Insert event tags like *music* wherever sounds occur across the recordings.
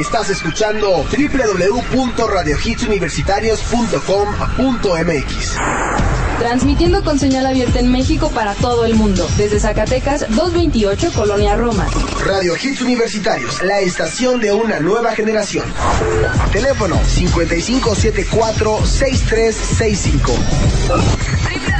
Estás escuchando www.radiohitsuniversitarios.com.mx. Transmitiendo con señal abierta en México para todo el mundo. Desde Zacatecas, 228, Colonia Roma. Radio Hits Universitarios, la estación de una nueva generación. Teléfono 5574-6365.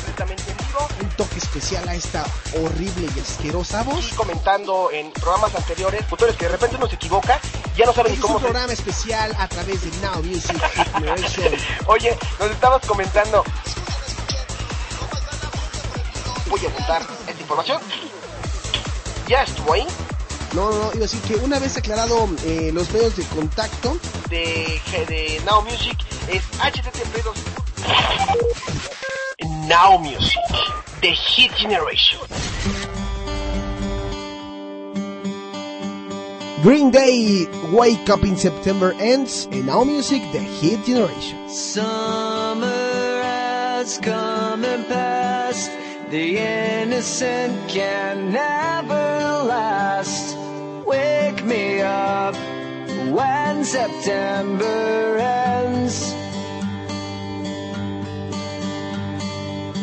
toque especial a esta horrible y asquerosa voz. y comentando en programas anteriores, autores que de repente uno se equivoca, ya no saben Este ni es un cómo se... programa especial a través de Now Music. *laughs* Oye, nos estabas comentando... Voy a apuntar esta información. Ya estuvo ahí, No, no, no, iba a decir que una vez aclarado eh, los medios de contacto, de, de Now Music, es http dos- Now Music, The Hit Generation. Green Day, Wake Up in September ends, and Now Music, The Hit Generation. Summer has come and passed. The innocent can never last. Wake me up when September ends.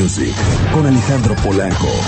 Music con Alejandro Polanco.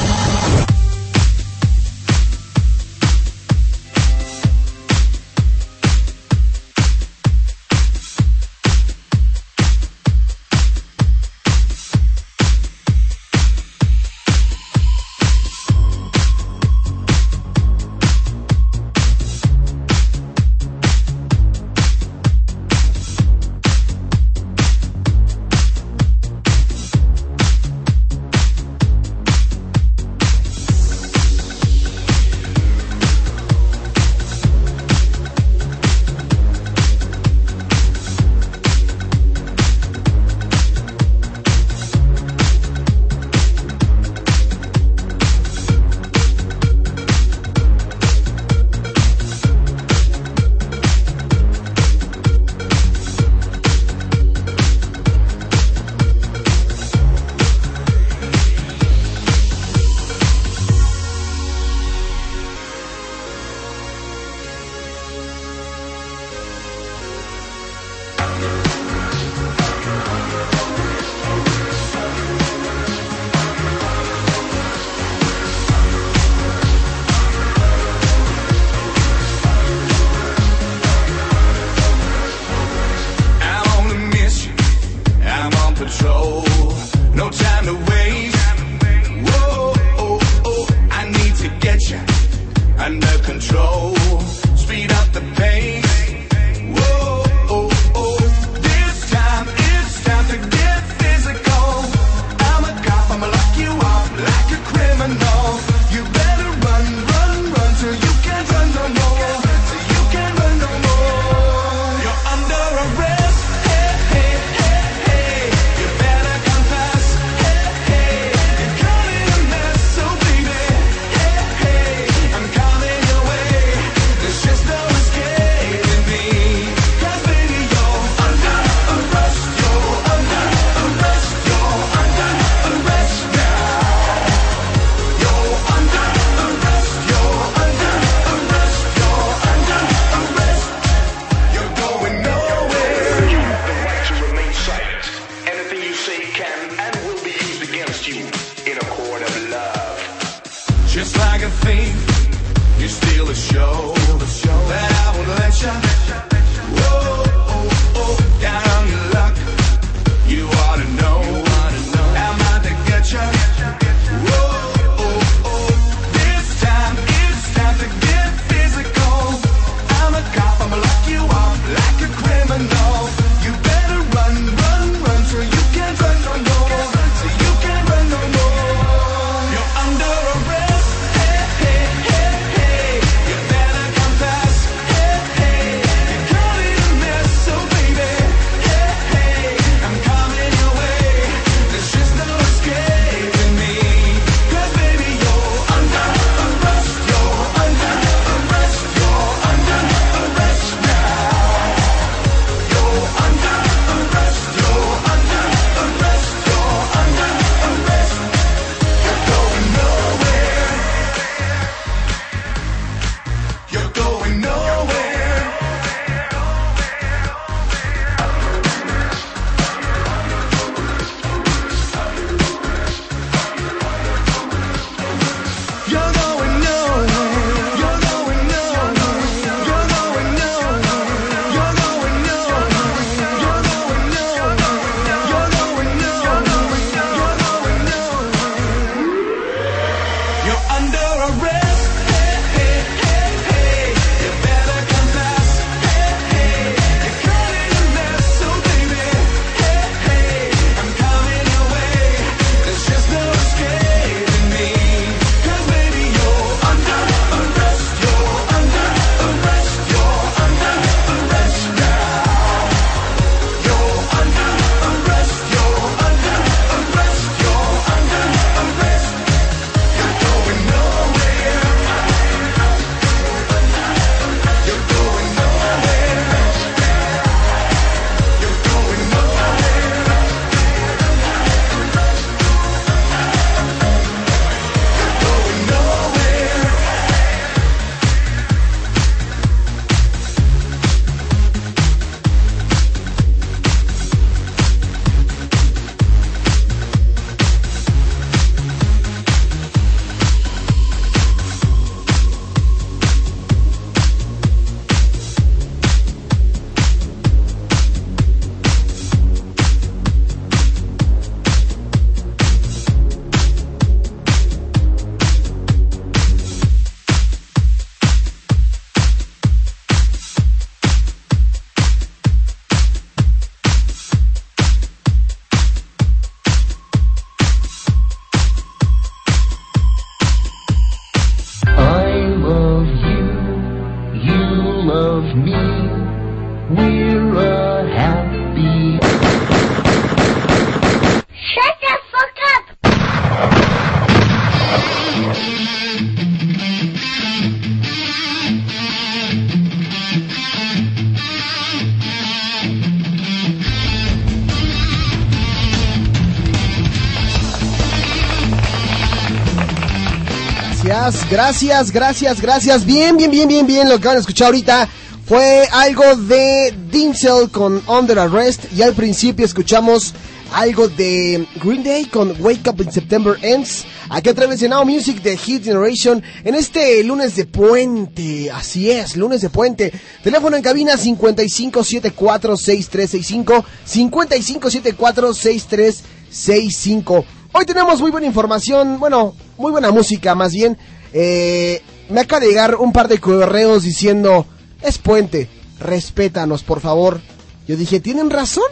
Gracias, gracias, gracias. Bien, bien, bien, bien, bien. Lo que van a escuchar ahorita fue algo de Dinsel con Under Arrest. Y al principio escuchamos algo de Green Day con Wake Up in September Ends. Aquí a través de Now Music de Hit Generation en este lunes de puente. Así es, lunes de puente. Teléfono en cabina 55746365. 55746365. Hoy tenemos muy buena información, bueno, muy buena música más bien. Eh, me acaba de llegar un par de correos diciendo, es puente, respétanos por favor. Yo dije, ¿tienen razón?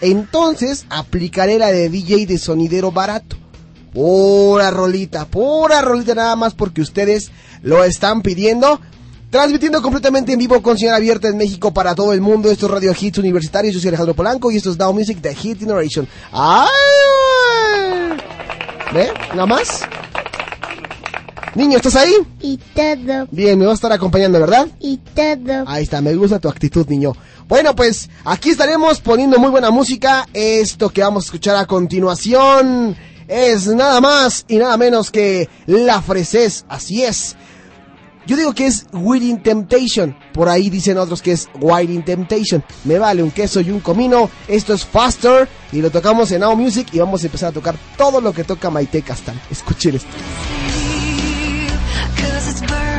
Entonces aplicaré la de DJ de sonidero barato. Pura rolita, pura rolita nada más porque ustedes lo están pidiendo. Transmitiendo completamente en vivo con señal abierta en México para todo el mundo. Esto es Radio Hits Universitarios. Yo soy Alejandro Polanco y esto es Now Music de Hit Generation. ¡Ay! ¿Ve? ¿Nada más? Niño, ¿estás ahí? Y todo, Bien, me vas a estar acompañando, ¿verdad? y todo. Ahí está, me gusta tu actitud, niño. Bueno, pues aquí estaremos poniendo muy buena música. Esto que vamos a escuchar a continuación es nada más y nada menos que La Freses. Así es. Yo digo que es Waiting Temptation. Por ahí dicen otros que es Waiting Temptation. Me vale un queso y un comino. Esto es Faster. Y lo tocamos en Now Music. Y vamos a empezar a tocar todo lo que toca Maite Castan. Escuchen esto. Cause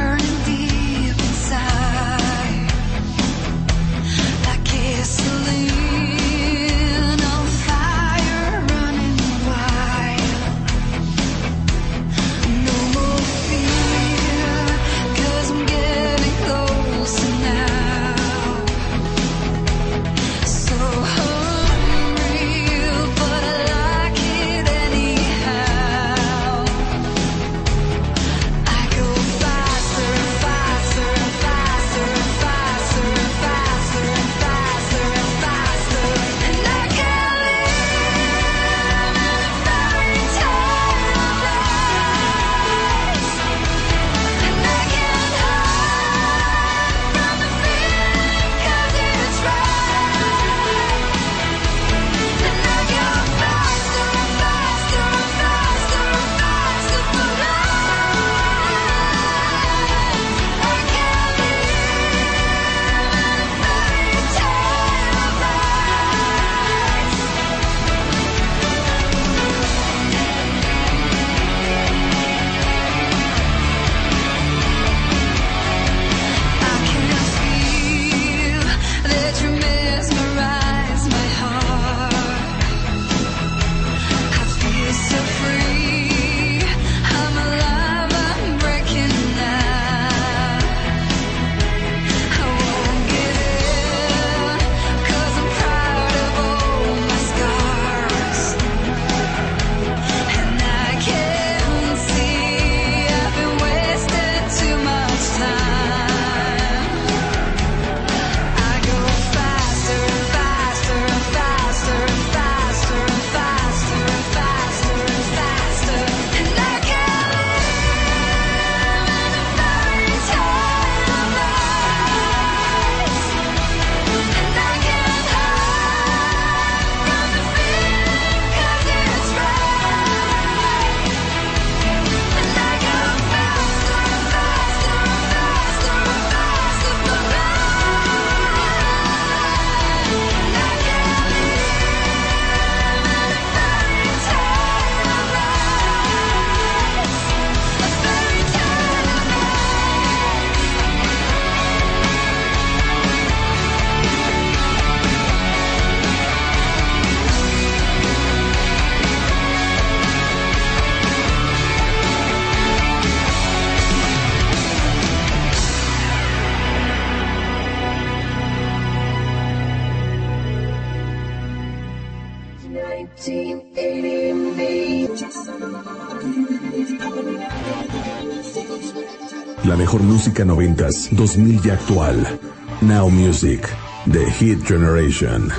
música noventas, 2000 y actual. Now Music, The Hit Generation.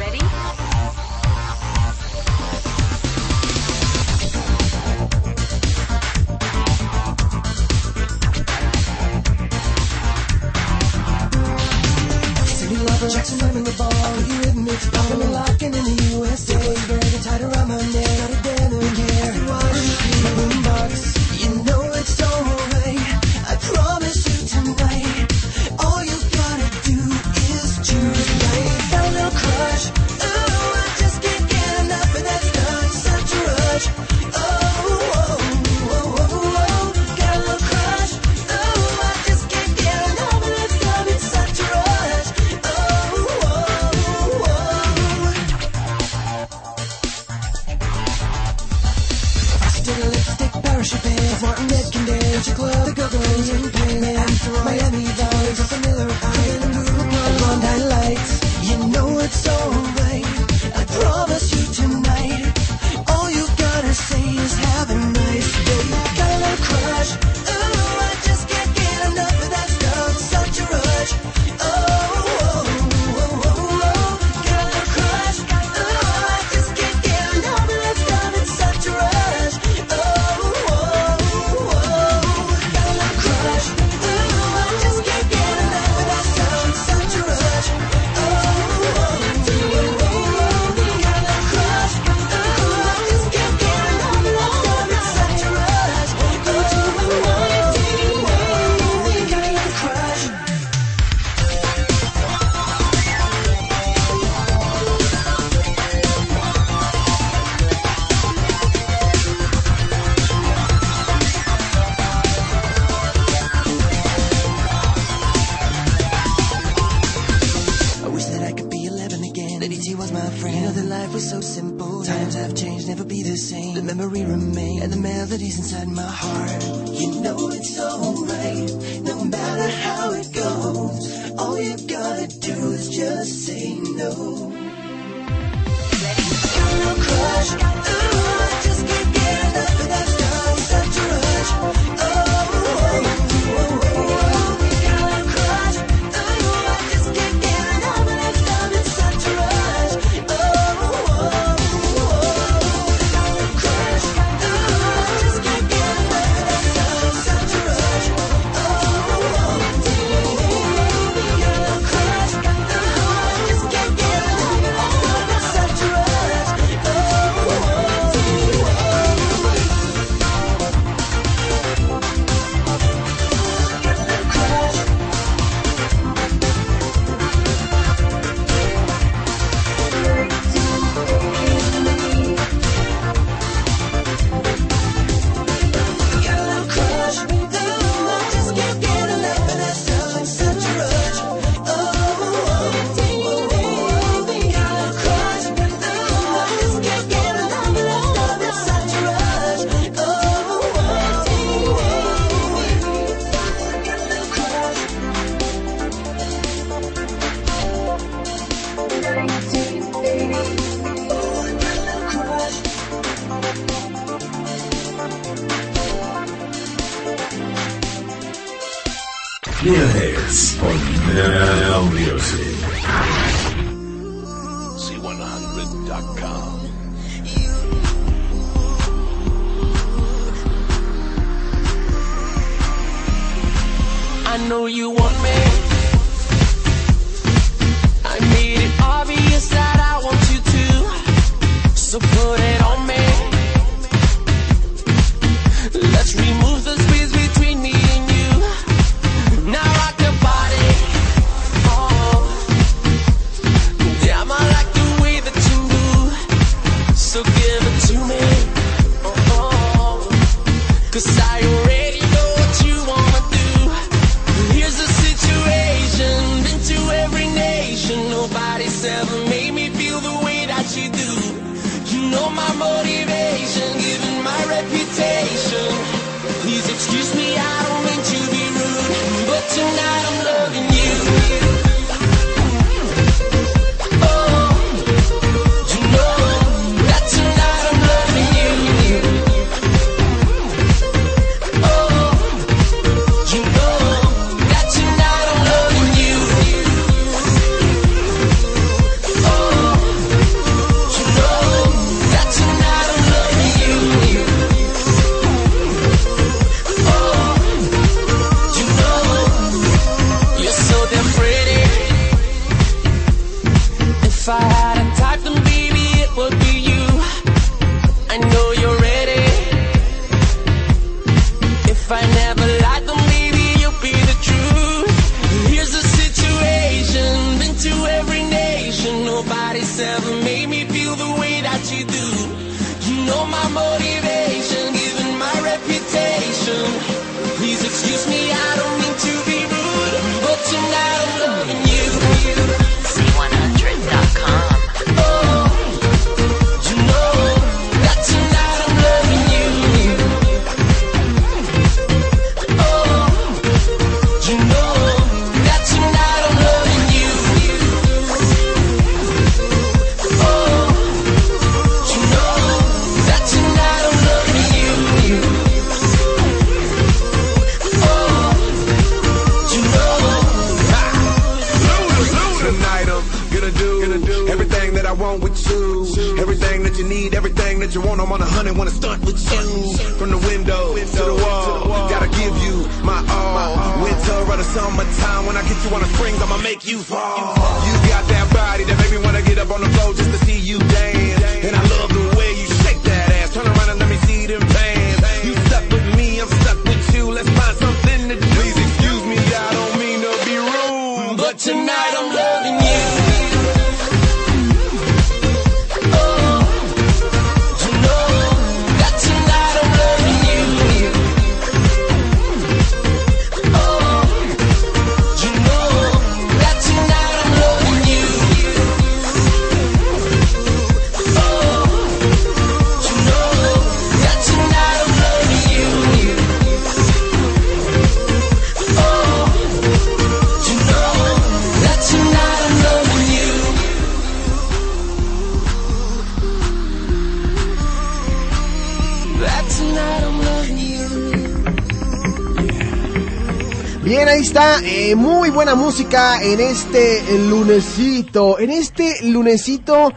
En este lunesito. En este lunesito.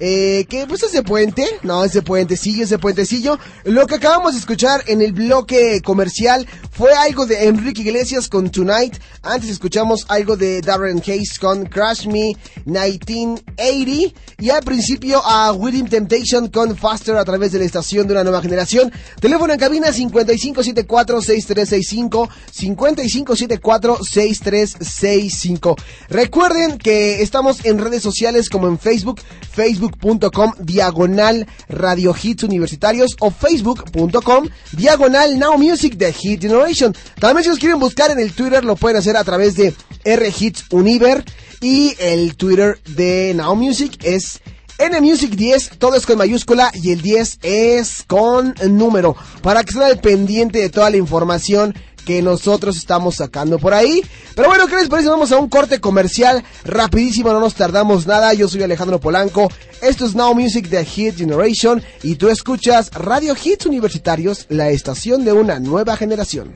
Eh, que pues ese puente, no, ese puentecillo, ese puentecillo. Lo que acabamos de escuchar en el bloque comercial fue algo de Enrique Iglesias con Tonight. Antes escuchamos algo de Darren Hayes con Crash Me 1980. Y al principio a William Temptation con Faster a través de la estación de una nueva generación. Teléfono en cabina 5574-6365. 5574-6365. Recuerden que estamos en redes sociales como en Facebook, facebook.com diagonal Radio Hits Universitarios o facebook.com diagonal Now Music de Hit Generation. También si los quieren buscar en el Twitter lo pueden hacer a través de R Hits Univer y el Twitter de Now Music es NMusic 10, todo es con mayúscula y el 10 es con número, para que estén al pendiente de toda la información que nosotros estamos sacando por ahí. Pero bueno, ¿qué les parece? Vamos a un corte comercial rapidísimo, no nos tardamos nada. Yo soy Alejandro Polanco, esto es Now Music de Hit Generation y tú escuchas Radio Hits Universitarios, la estación de una nueva generación.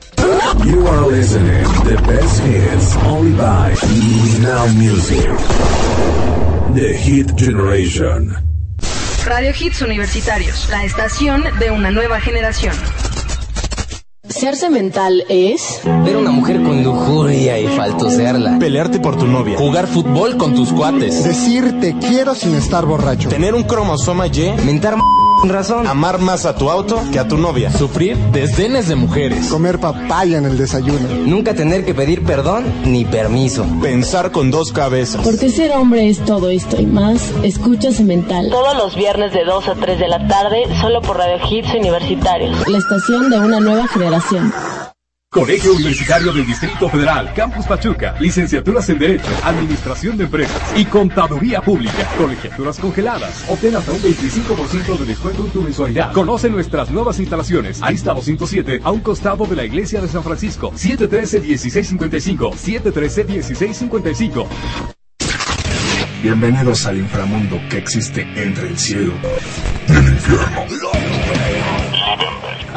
You are listening the best hits only by Now Music. The Hit Generation. Radio Hits Universitarios, la estación de una nueva generación. Ser mental es Ver una mujer con lujuria y faltosearla. Pelearte por tu novia. Jugar fútbol con tus cuates. Decirte quiero sin estar borracho. Tener un cromosoma Y. Mentar m razón. Amar más a tu auto que a tu novia. Sufrir desdenes de mujeres. Comer papaya en el desayuno. Nunca tener que pedir perdón ni permiso. Pensar con dos cabezas. Porque ser hombre es todo esto y más. Escucha mental. Todos los viernes de 2 a 3 de la tarde, solo por Radio Hits Universitarios. La estación de una nueva generación. Colegio Universitario del Distrito Federal, Campus Pachuca, licenciaturas en Derecho, Administración de Empresas y Contaduría Pública, colegiaturas congeladas. Obtén hasta un 25% de descuento en tu mensualidad. Conoce nuestras nuevas instalaciones. Arista 207, a un costado de la Iglesia de San Francisco. 713-1655, 713-1655. Bienvenidos al inframundo que existe entre el cielo y el infierno.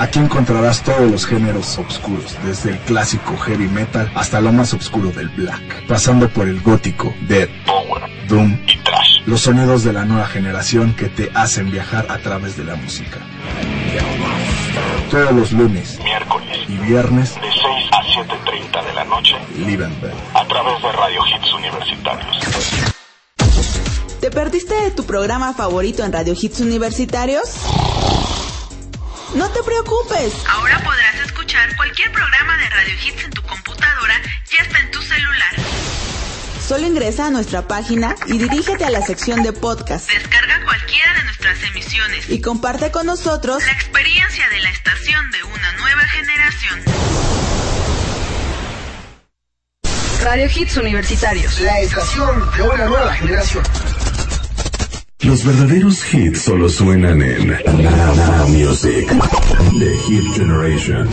Aquí encontrarás todos los géneros oscuros, desde el clásico heavy metal hasta lo más oscuro del black, pasando por el gótico, death, power, doom y trash. Los sonidos de la nueva generación que te hacen viajar a través de la música. Todos los lunes, miércoles y viernes de 6 a 7.30 de la noche, Liebenberg, a través de Radio Hits Universitarios. ¿Te perdiste de tu programa favorito en Radio Hits Universitarios? No te preocupes. Ahora podrás escuchar cualquier programa de Radio Hits en tu computadora y hasta en tu celular. Solo ingresa a nuestra página y dirígete a la sección de podcast. Descarga cualquiera de nuestras emisiones y comparte con nosotros la experiencia de la estación de una nueva generación. Radio Hits Universitarios, la estación de una nueva generación. Los verdaderos hits solo suenan en Now, Music. The Hit Generation.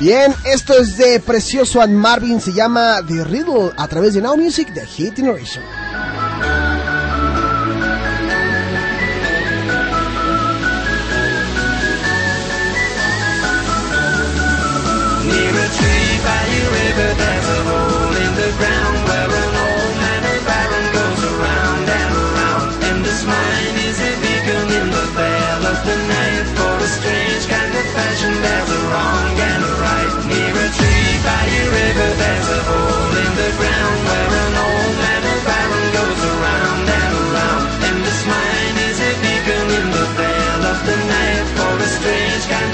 Bien, esto es de Precioso and Marvin, se llama The Riddle a través de Now Music de Hit Generation.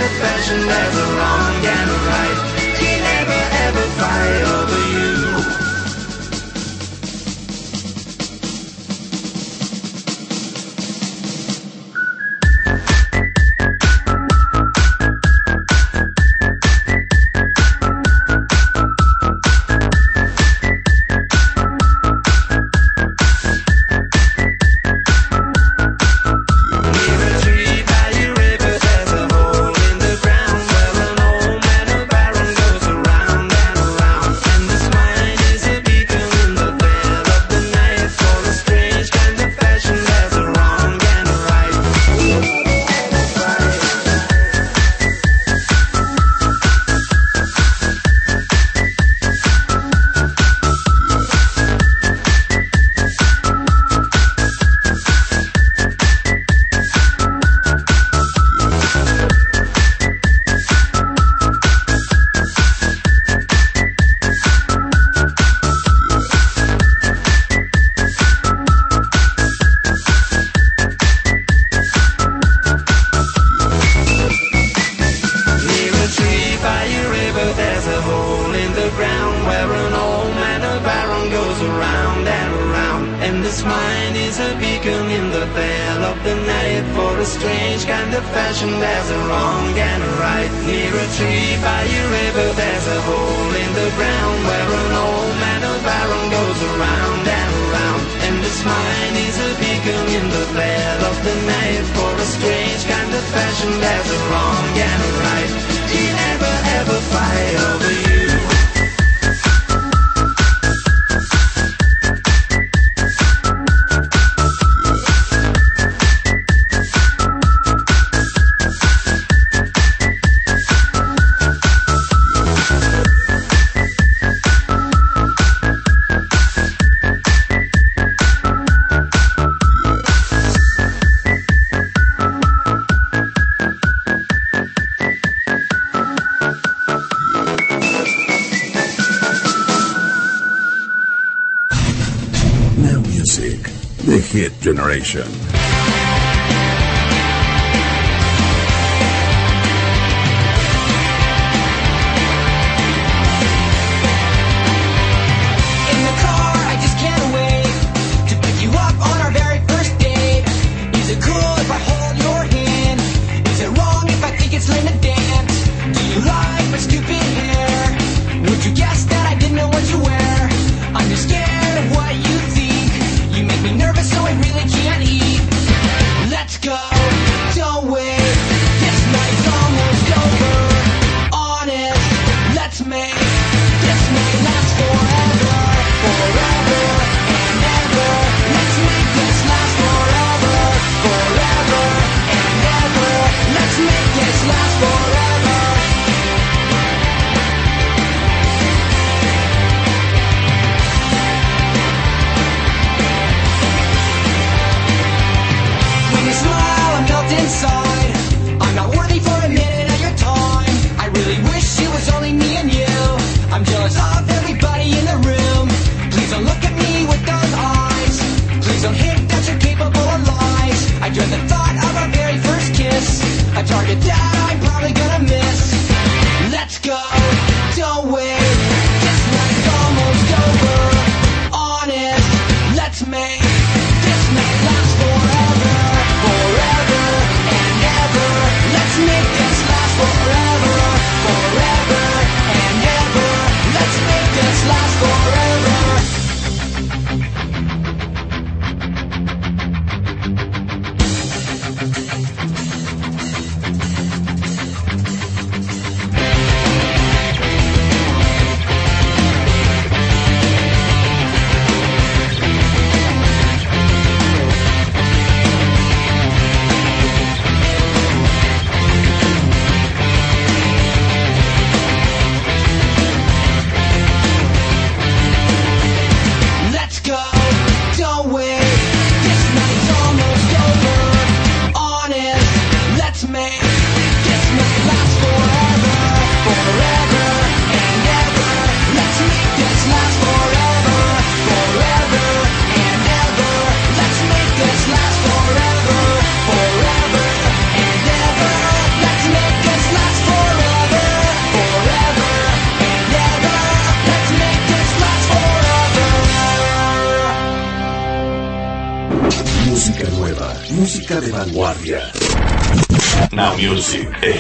old-fashioned, never wrong and right. He never ever fired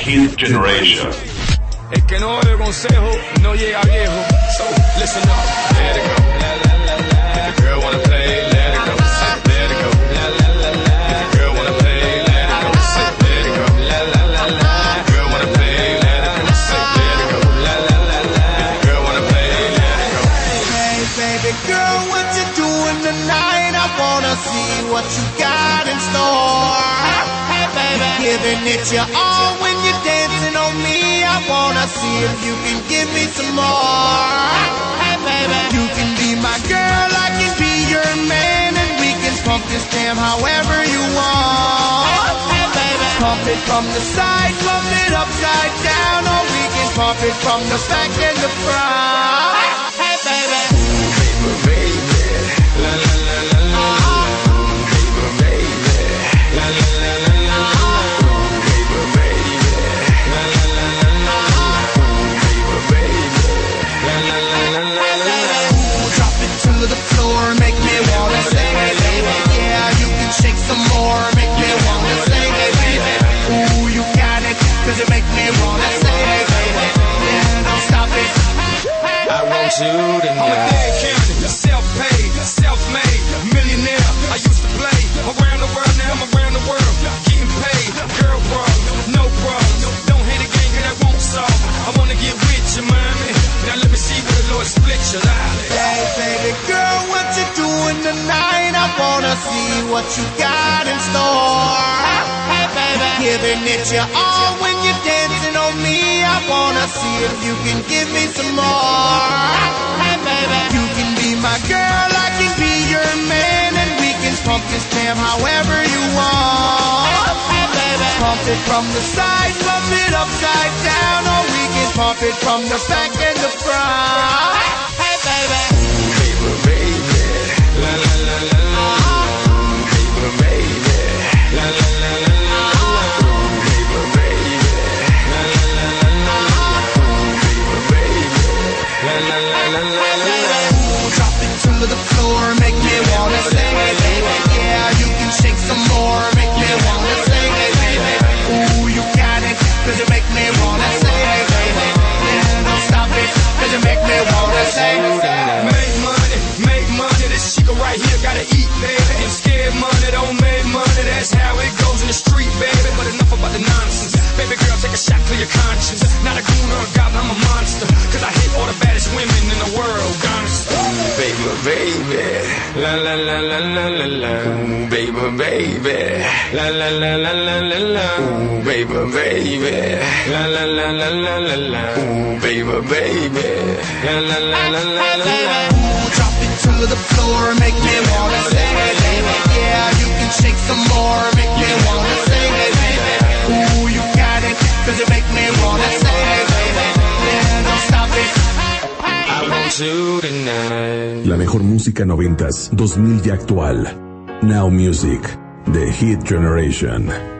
10th generation. El que no oye consejo no llega viejo. So listen up, let it go. La, la, la, la. If the girl wanna play, let it go. Let it go. La, la, la, la. If the girl wanna play, let it go. Let it go. La, la, la, la. If the girl wanna play, let it go. Let it go. La, la, la, la. If the girl wanna play, let it go. Hey, baby girl, what you doing tonight? I wanna see what you got in store. Hey, baby, giving it your all if you can give me some more. Hey, baby, you can be my girl, I can be your man, and we can pump this jam however you want. Hey, baby, pump it from the side, pump it upside down, or we can pump it from the back and the front. I want you to know. I'm a dead candidate, self-paid, self-made, millionaire. I used to play around the world, now I'm around the world, getting paid. Girl problems, no problems. Don't hate a game, cause that won't solve. I wanna get with you, mommy. Now let me see where the Lord split you. Hey, baby girl, what you doing tonight? I wanna see what you got in store. Hey, baby, giving it your all when you're dancing on me. I wanna see if you can give me some more. Hey, baby, you can be my girl, I can be your man, and we can pump this jam however you want. Hey, baby, pump it from the side, pump it upside down, or we can pump it from the back and the front. Wanna sing La la la la la la la. Ooh, baby, baby. La la la la la la la. Ooh, baby, baby. La la la la la la la. Drop it to the floor, make me wanna sing it, baby. Yeah, you can shake some more, make me wanna sing it, baby. Ooh, you got it, cause you make me wanna sing it, baby. Yeah, don't stop it. I want you tonight. La mejor música noventas, 2000 y actual. Now Music, The Heat Generation.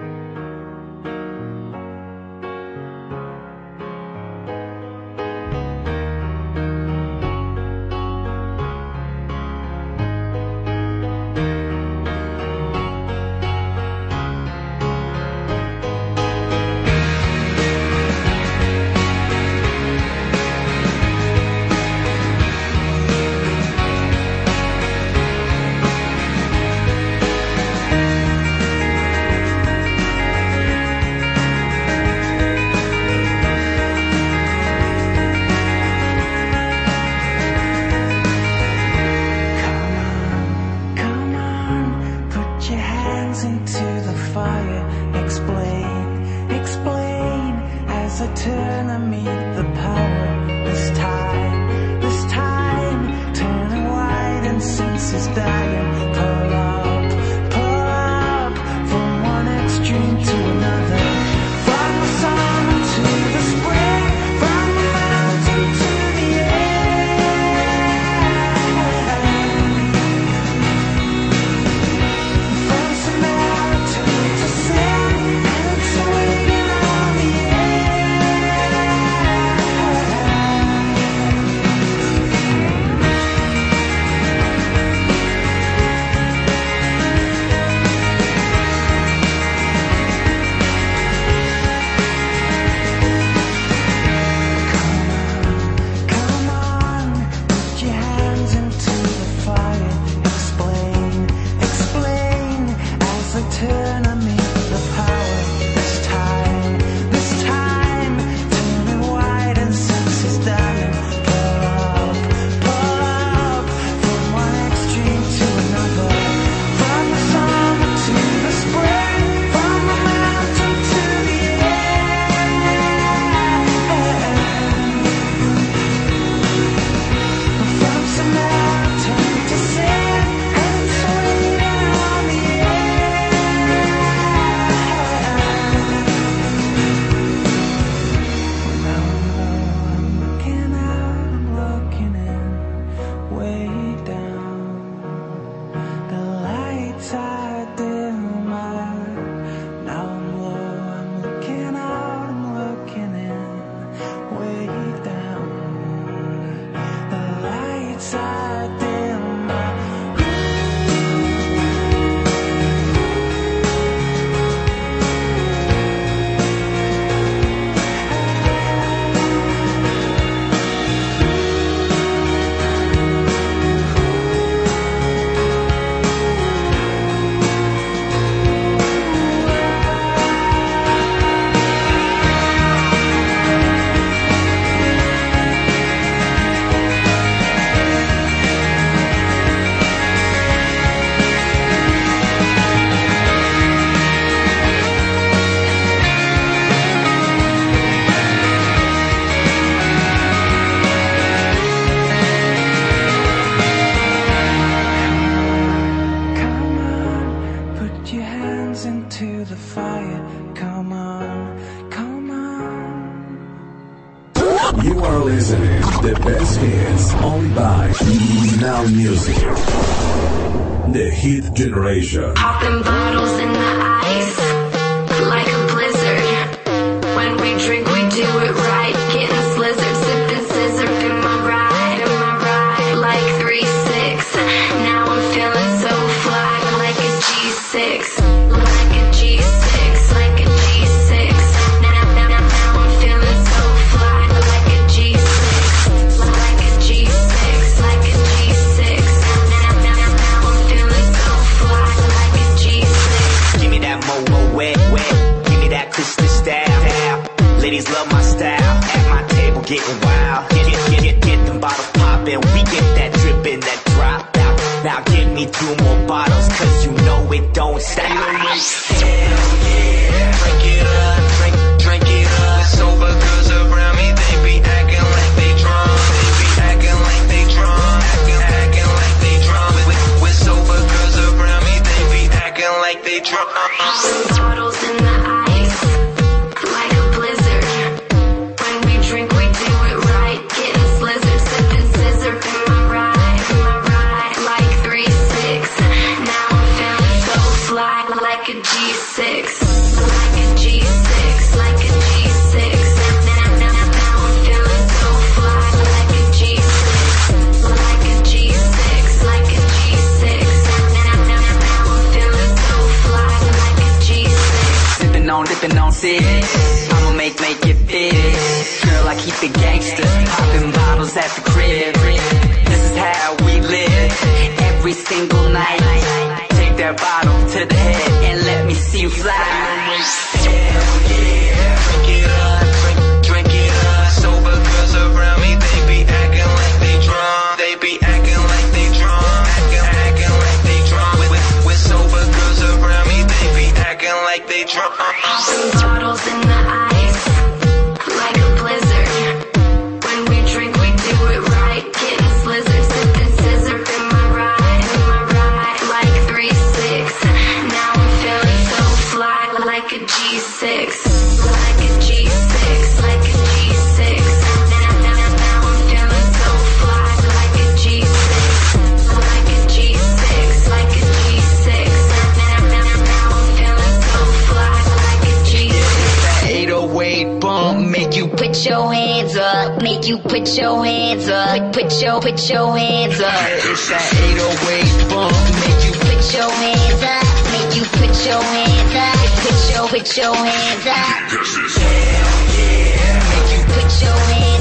always fun. Make you put your hands up, make you put your hands up, put your, put your hands up. This is hell yeah. Make you put your hands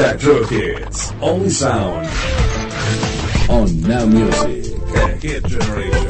Electro Kids Only sound on Now Music. The Hit Generation.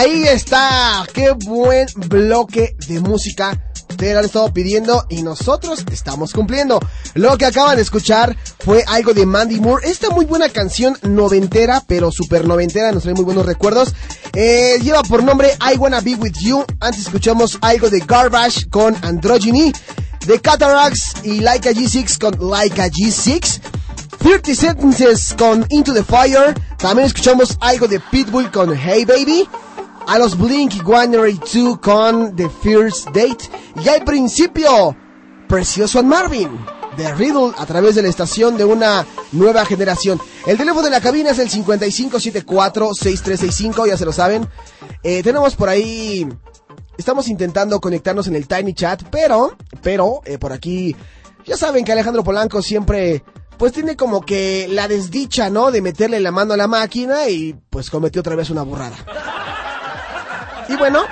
Ahí está. Qué buen bloque de música. Ustedes lo han estado pidiendo y nosotros estamos cumpliendo. Lo que acaban de escuchar fue algo de Mandy Moore. Esta muy buena canción noventera, pero super noventera, nos trae muy buenos recuerdos. Eh, lleva por nombre I Wanna Be With You. Antes escuchamos algo de Garbage con Androgyny. De Cataracts y Like a G6 con Like a G6. 30 Sentences con Into the Fire. También escuchamos algo de Pitbull con Hey Baby. A los Blink 182 con The First Date. Y al principio, Precioso and Marvin. De Riddle a través de la estación de una nueva generación. El teléfono de la cabina es el 5574-6365, ya se lo saben. Eh, tenemos por ahí... Estamos intentando conectarnos en el Tiny Chat, pero, pero, eh, por aquí... Ya saben que Alejandro Polanco siempre pues tiene como que la desdicha, ¿no? De meterle la mano a la máquina y pues cometió otra vez una burrada. Y bueno,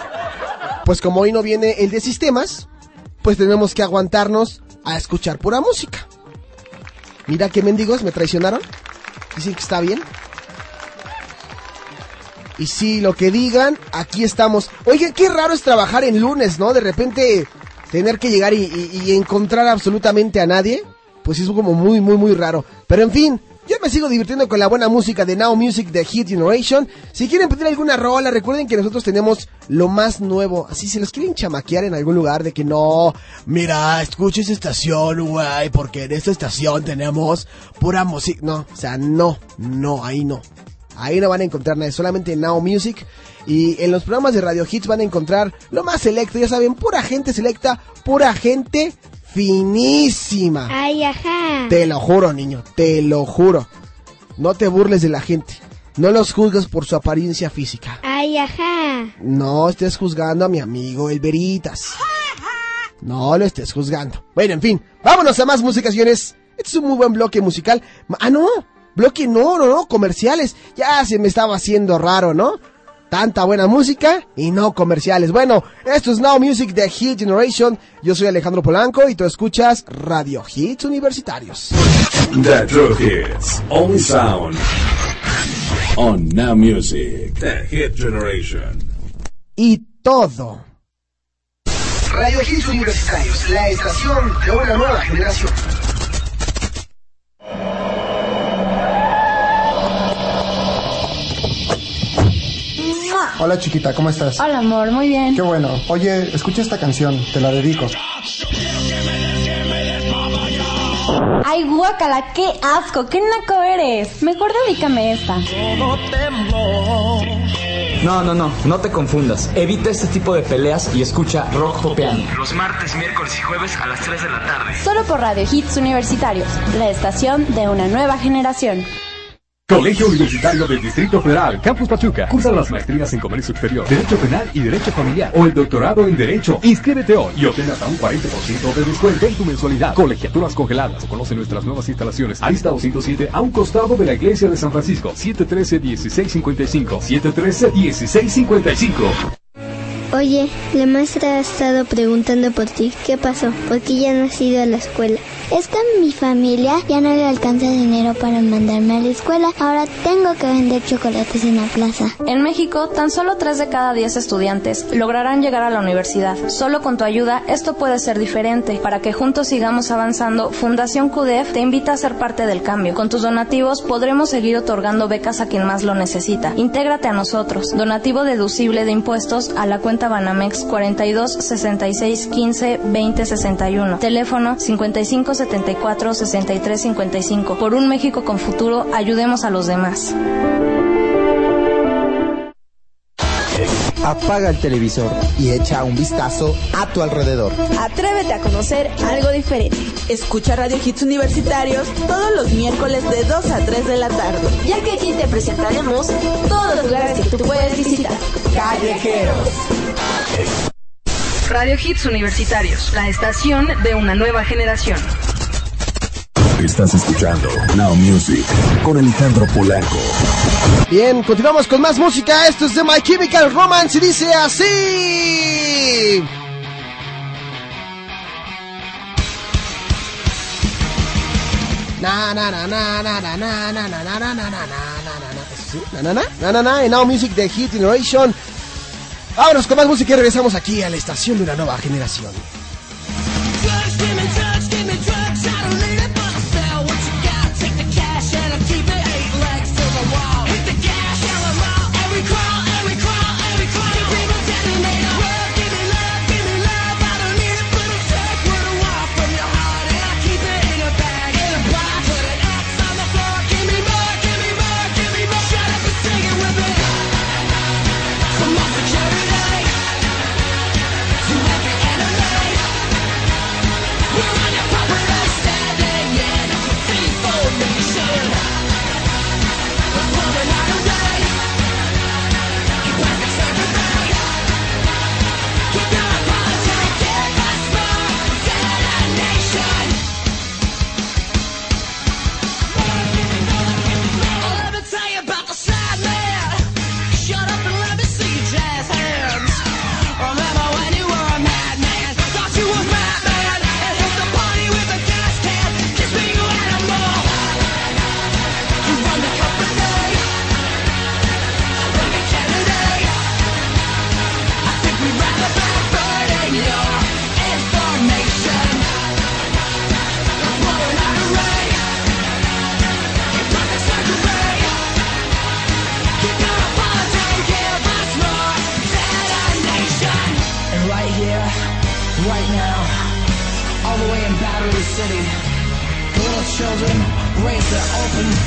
pues como hoy no viene el de sistemas, pues tenemos que aguantarnos a escuchar pura música. Mira qué mendigos me traicionaron. Dicen que está bien. Y sí, lo que digan, aquí estamos. Oigan, qué raro es trabajar en lunes, ¿no? De repente tener que llegar y- y encontrar absolutamente a nadie. Pues es como muy, muy, muy raro. Pero en fin, yo me sigo divirtiendo con la buena música de Now Music de Hit Generation. Si quieren pedir alguna rola, recuerden que nosotros tenemos lo más nuevo. Así se los quieren chamaquear en algún lugar de que no, mira, escucha esa estación, güey, porque en esta estación tenemos pura música. No, o sea, no, no, ahí no. Ahí no van a encontrar nada, solamente en Now Music. Y en los programas de Radio Hits van a encontrar lo más selecto, ya saben, pura gente selecta, pura gente finísima. Ay, ajá. Te lo juro, niño, te lo juro. No te burles de la gente. No los juzgues por su apariencia física. Ay, ajá. No estés juzgando a mi amigo el Veritas. No lo estés juzgando. Bueno, en fin, vámonos a más música, señores. Este es un muy buen bloque musical. Ah, no, bloque no, no, no, comerciales. Ya se me estaba haciendo raro, ¿no? Tanta buena música y no comerciales. Bueno, esto es Now Music de Hit Generation. Yo soy Alejandro Polanco y tú escuchas Radio Hits Universitarios. The True Hits. Only sound. On Now Music. The Hit Generation. Y todo. Radio Hits Universitarios, la estación de una nueva generación. Hola chiquita, ¿cómo estás? Hola, amor, muy bien. Qué bueno. Oye, escucha esta canción, te la dedico. Ay, guácala, qué asco, qué naco eres. Mejor dedícame esta. No, no, no, no te confundas. Evita este tipo de peleas y escucha rock popeando. Los martes, miércoles y jueves a las 3 de la tarde. Solo por Radio Hits Universitarios, la estación de una nueva generación. Colegio Universitario del Distrito Federal, Campus Pachuca. Cursa las maestrías en Comercio Exterior, Derecho Penal y Derecho Familiar. O el doctorado en Derecho. Inscríbete hoy y obtén hasta un 40% de descuento en tu mensualidad. Colegiaturas congeladas. Conoce nuestras nuevas instalaciones. Arista 207 a un costado de la Iglesia de San Francisco. 713-1655. 713-1655. Oye, la maestra ha estado preguntando por ti. ¿Qué pasó? ¿Por qué ya no has ido a la escuela? Es que mi familia ya no le alcanza dinero para mandarme a la escuela. Ahora tengo que vender chocolates en la plaza. En México, tan solo 3 de cada 10 estudiantes lograrán llegar a la universidad. Solo con tu ayuda, esto puede ser diferente. Para que juntos sigamos avanzando, Fundación CUDEF te invita a ser parte del cambio. Con tus donativos podremos seguir otorgando becas a quien más lo necesita. Intégrate a nosotros. Donativo deducible de impuestos a la cuenta Banamex 42 66 15 20 61. Teléfono 55 74 63 55. Por un México con futuro, ayudemos a los demás. Apaga el televisor y echa un vistazo a tu alrededor. Atrévete a conocer algo diferente. Escucha Radio Hits Universitarios todos los miércoles de 2 a 3 de la tarde. Ya que aquí te presentaremos todos los lugares que tú puedes visitar. Callejeros. Radio Hits Universitarios, la estación de una nueva generación. Estás escuchando Now Music con Alejandro Polanco. Bien, continuamos con más música. Esto es de My Chemical Romance y dice así. na na na na na na na na na na na na na na na na na na na Vámonos con más música y regresamos aquí a la estación de una nueva generación.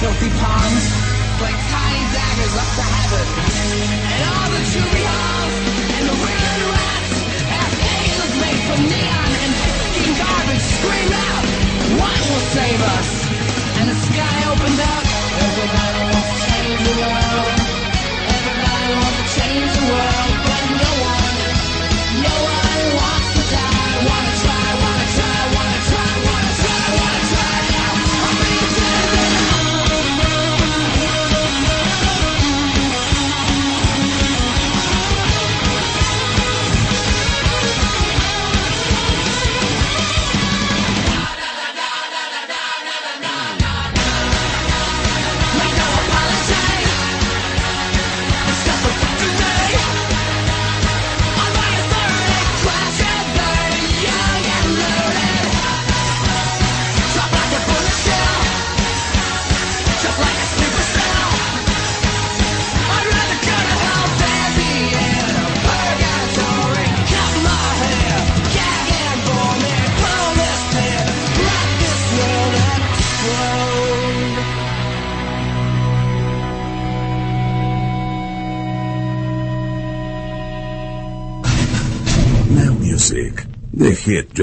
filthy palms, like tiny daggers up to heaven. And all the juvie halls and the ringing rats have angels made from neon and fucking garbage scream out, one will save us. And the sky opened up.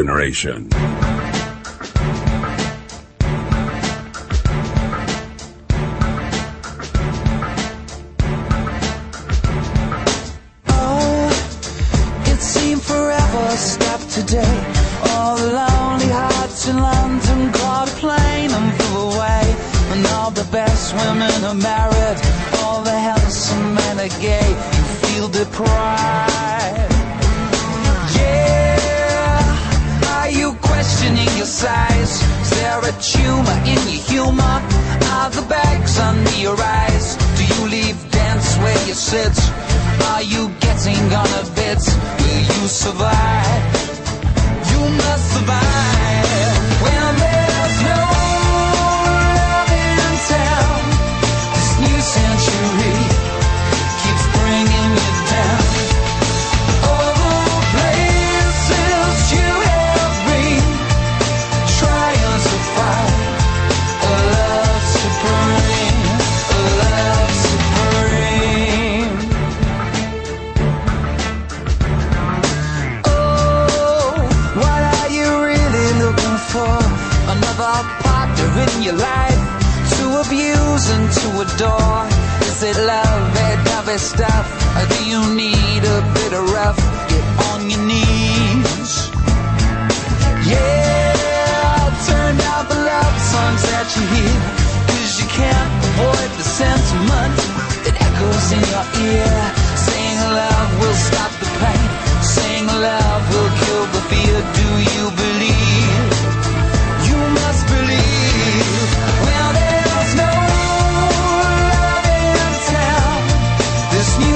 generation.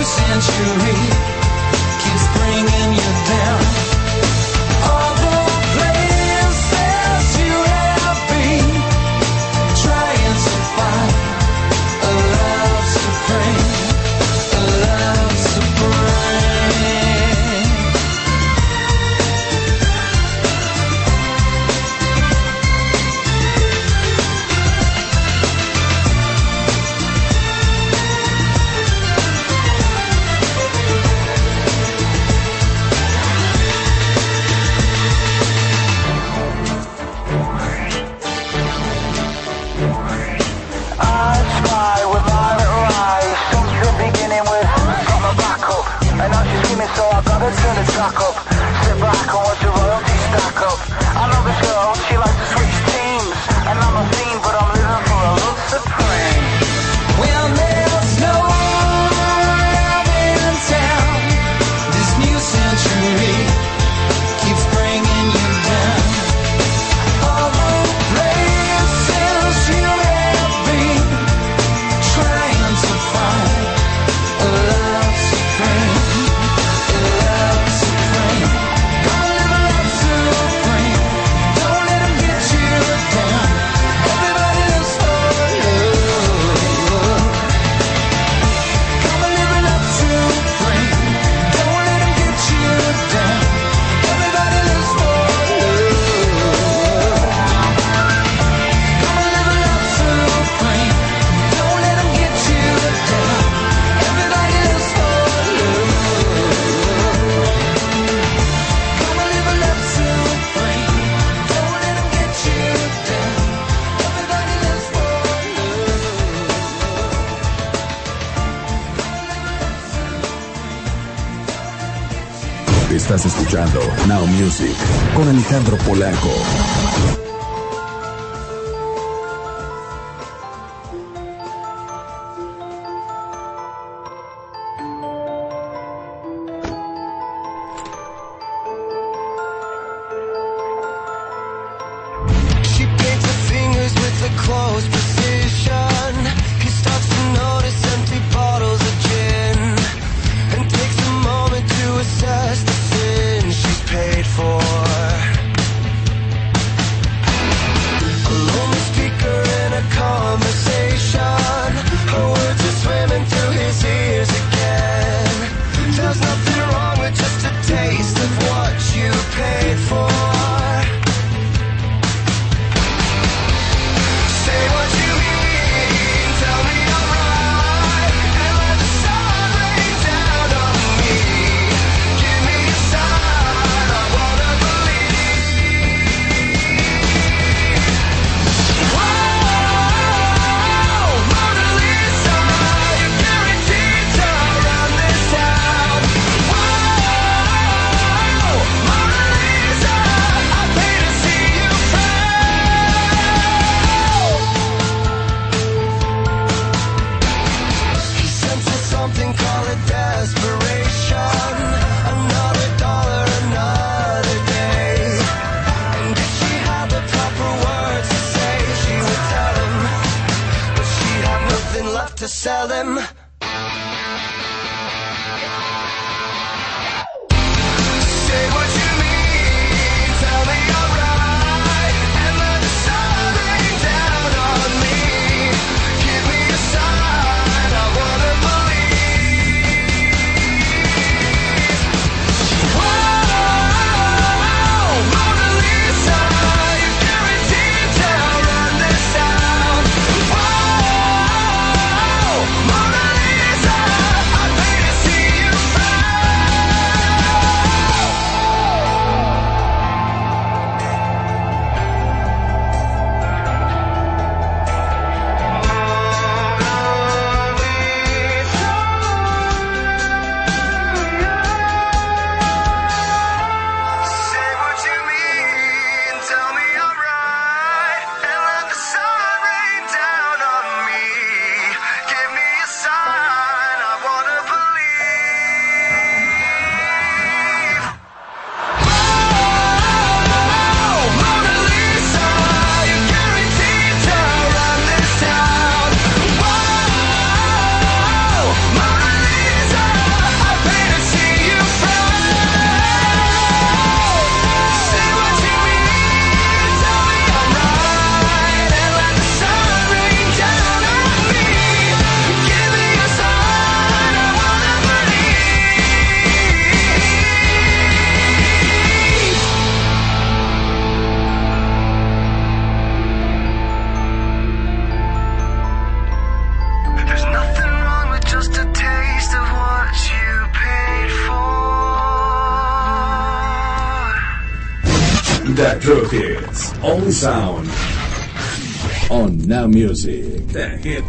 century keeps bringing you down. Con Alejandro Polanco. To sell him.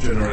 The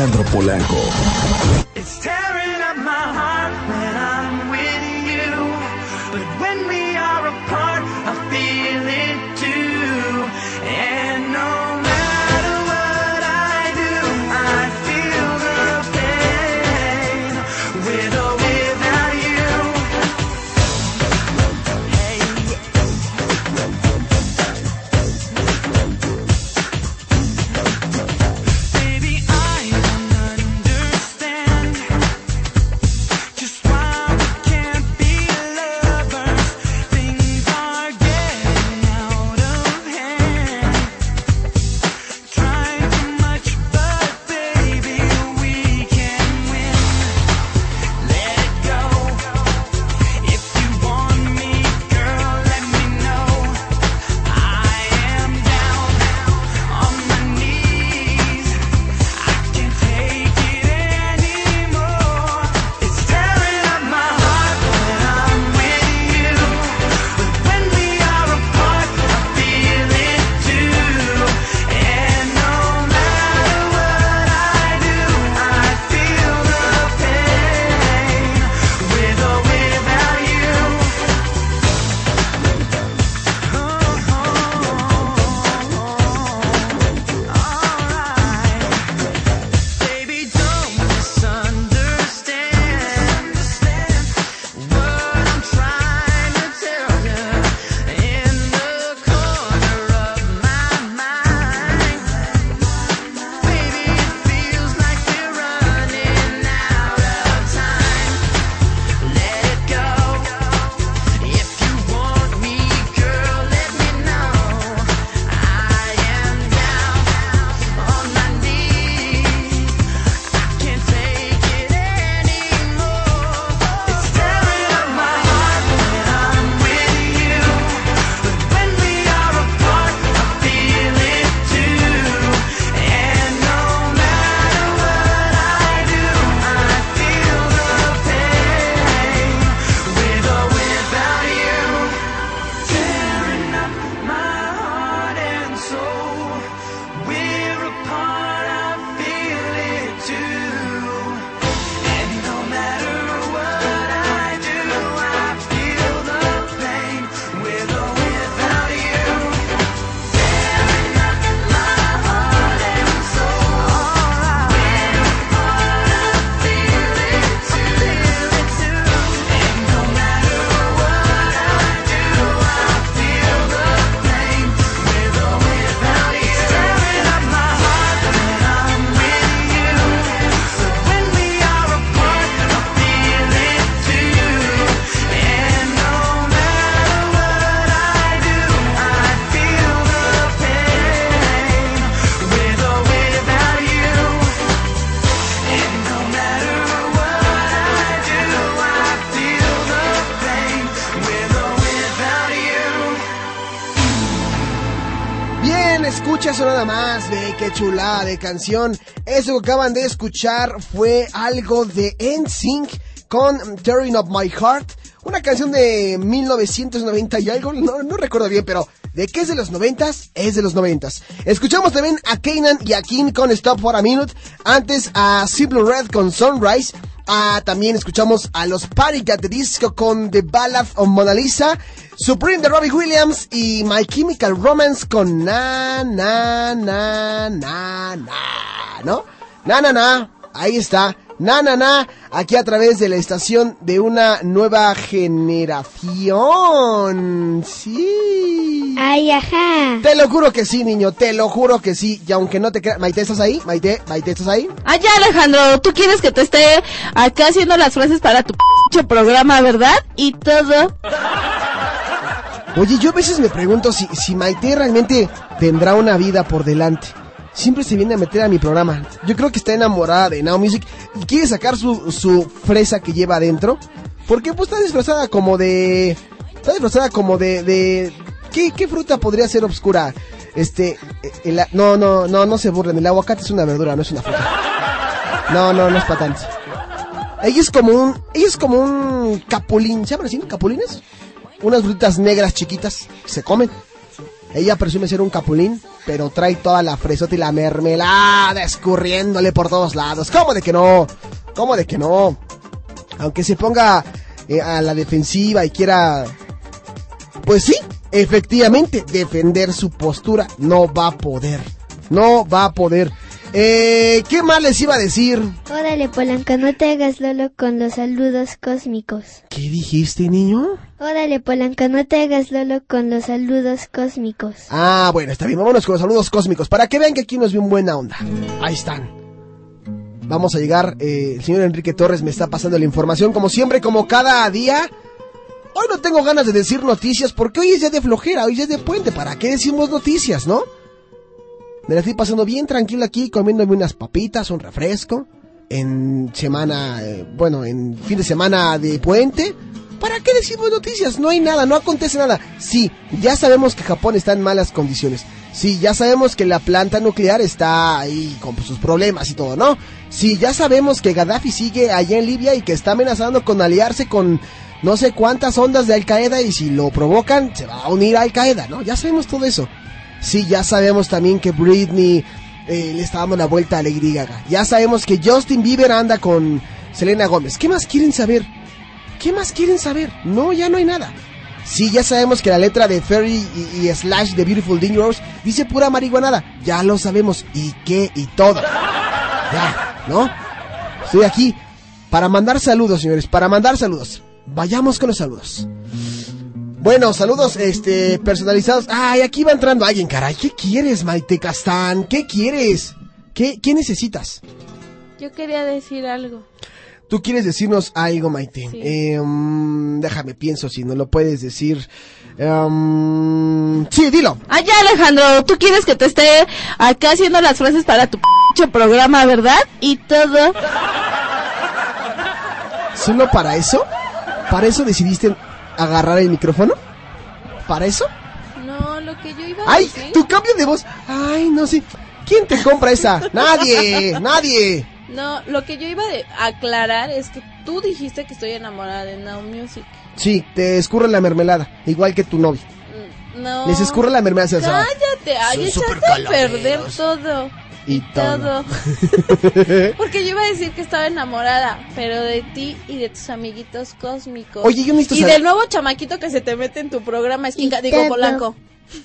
Alejandro Polanco. Chulada de canción. Eso que acaban de escuchar fue algo de NSYNC con Tearing Up My Heart. Una canción de 1990 y algo, no, no recuerdo bien, pero de qué es de los 90 es de los 90 Escuchamos también a Kanan y a King con Stop for a Minute. Antes a Simple Red con Sunrise. Ah, también escuchamos a los Panic at Disco con The Ballad of Mona Lisa, Supreme de Robbie Williams y My Chemical Romance con Na Na Na Na Na, ¿no? Na Na Na, ahí está. Na Na Na, aquí a través de la estación de una nueva generación. Sí. Ay, ajá. Te lo juro que sí, niño, te lo juro que sí. Y aunque no te creas, Maite, ¿estás ahí? Maite, Maite, ¿estás ahí? Ah, ya, Alejandro, tú quieres que te esté acá haciendo las frases para tu programa, ¿verdad? Y todo. Oye, yo a veces me pregunto si, si Maite realmente tendrá una vida por delante. Siempre se viene a meter a mi programa. Yo creo que está enamorada de Now Music y quiere sacar su, su fresa que lleva adentro. Porque pues está disfrazada como de... Está disfrazada como de... de ¿qué, ¿Qué fruta podría ser obscura? Este... no, no, no, no se burlen. El aguacate es una verdura, no es una fruta. No, no, no es para tanto. Ella es como un... Ella es como un capulín. ¿Se llaman así? ¿Capulines? Unas frutas negras chiquitas se comen. Ella presume ser un capulín, pero trae toda la fresota y la mermelada escurriéndole por todos lados. ¿Cómo de que no? ¿Cómo de que no? Aunque se ponga eh, a la defensiva y quiera... Pues sí, efectivamente, defender su postura no va a poder. No va a poder. Eh, ¿Qué más les iba a decir? Órale, Polanco, no te hagas lolo con los saludos cósmicos. ¿Qué dijiste, niño? Órale, Polanco, no te hagas lolo con los saludos cósmicos. Ah, bueno, está bien. Vámonos con los saludos cósmicos para que vean que aquí nos vio buena onda. Ahí están. Vamos a llegar. eh, el señor Enrique Torres me está pasando la información como siempre, como cada día. Hoy no tengo ganas de decir noticias porque hoy es día de flojera, hoy es día de puente. ¿Para qué decimos noticias, no? Me la estoy pasando bien tranquilo aquí, comiéndome unas papitas, un refresco. En semana, eh, bueno, en fin de semana de puente. ¿Para qué decimos noticias? No hay nada, no acontece nada. Sí, ya sabemos que Japón está en malas condiciones. Sí, ya sabemos que la planta nuclear está ahí con sus problemas y todo, ¿no? Sí, ya sabemos que Gaddafi sigue allá en Libia y que está amenazando con aliarse con no sé cuántas ondas de Al Qaeda y si lo provocan se va a unir a Al Qaeda, ¿no? Ya sabemos todo eso. Sí, ya sabemos también que Britney eh, le está dando la vuelta a Lady Gaga. Ya sabemos que Justin Bieber anda con Selena Gómez. ¿Qué más quieren saber? ¿Qué más quieren saber? No, ya no hay nada. Sí, ya sabemos que la letra de Ferry y, Slash de Beautiful Dangerous dice pura marihuanada. Ya lo sabemos. ¿Y qué? Y todo. Ya, ¿no? Estoy aquí para mandar saludos, señores. Para mandar saludos. Vayamos con los saludos. Bueno, saludos este personalizados. Ay, aquí va entrando alguien, caray. ¿Qué quieres, Maite Castán? ¿Qué quieres? ¿Qué, qué necesitas? Yo quería decir algo. Tú quieres decirnos algo, Maite. Sí. Eh, mm, déjame pienso si no lo puedes decir. Em, sí, dilo. Ah, ya, Alejandro, tú quieres que te esté acá haciendo las frases para tu programa, ¿verdad? Y todo. ¿Solo para eso? ¿Para eso decidiste agarrar el micrófono? ¿Para eso? No, lo que yo iba a ¡Ay! decir. Tu cambio de voz. ¡Ay, no sé! ¿Quién te compra esa? ¡Nadie! ¡Nadie! No, lo que yo iba a aclarar es que tú dijiste que estoy enamorada de Now Music. Sí, te escurre la mermelada, igual que tu novio. No. Les escurre la mermelada. Cállate, ay, echaste a perder todo. Y Todo. *laughs* Porque yo iba a decir que estaba enamorada, pero de ti y de tus amiguitos cósmicos. Oye, yo necesito Y saber- del nuevo chamaquito que se te mete en tu programa, Esquinca, digo, todo. Polanco.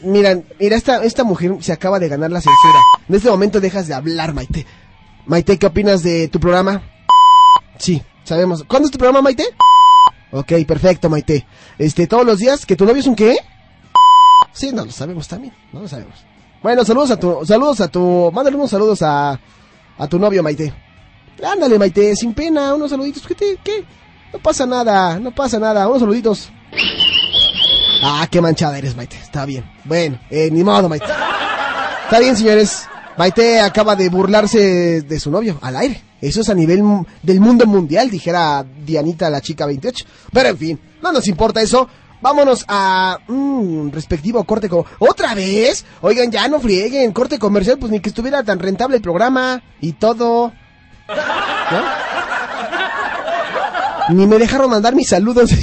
Mira, mira, esta, esta mujer se acaba de ganar la censura. En este momento dejas de hablar, Maite. Maite, ¿qué opinas de tu programa? Sí, sabemos. ¿Cuándo es tu programa, Maite? Ok, perfecto, Maite. Este, todos los días, ¿que tu novio es un qué? Sí, no, lo sabemos también, no lo sabemos. Bueno, saludos a tu, saludos a tu, mándale unos saludos a, a tu novio, Maite. Ándale, Maite, sin pena, unos saluditos. ¿Qué te, qué? No pasa nada, no pasa nada, unos saluditos. Ah, qué manchada eres, Maite. Está bien. Bueno, eh, ni modo, Maite. Está bien, señores. Maite acaba de burlarse de su novio al aire. Eso es a nivel del mundo mundial, dijera Dianita, la chica 28. Pero en fin, no nos importa eso. Vámonos a mm, respectivo corte co- ¿Otra vez? Oigan, ya no frieguen. Corte comercial, pues ni que estuviera tan rentable el programa y todo. ¿No? Ni me dejaron mandar mis saludos. *laughs*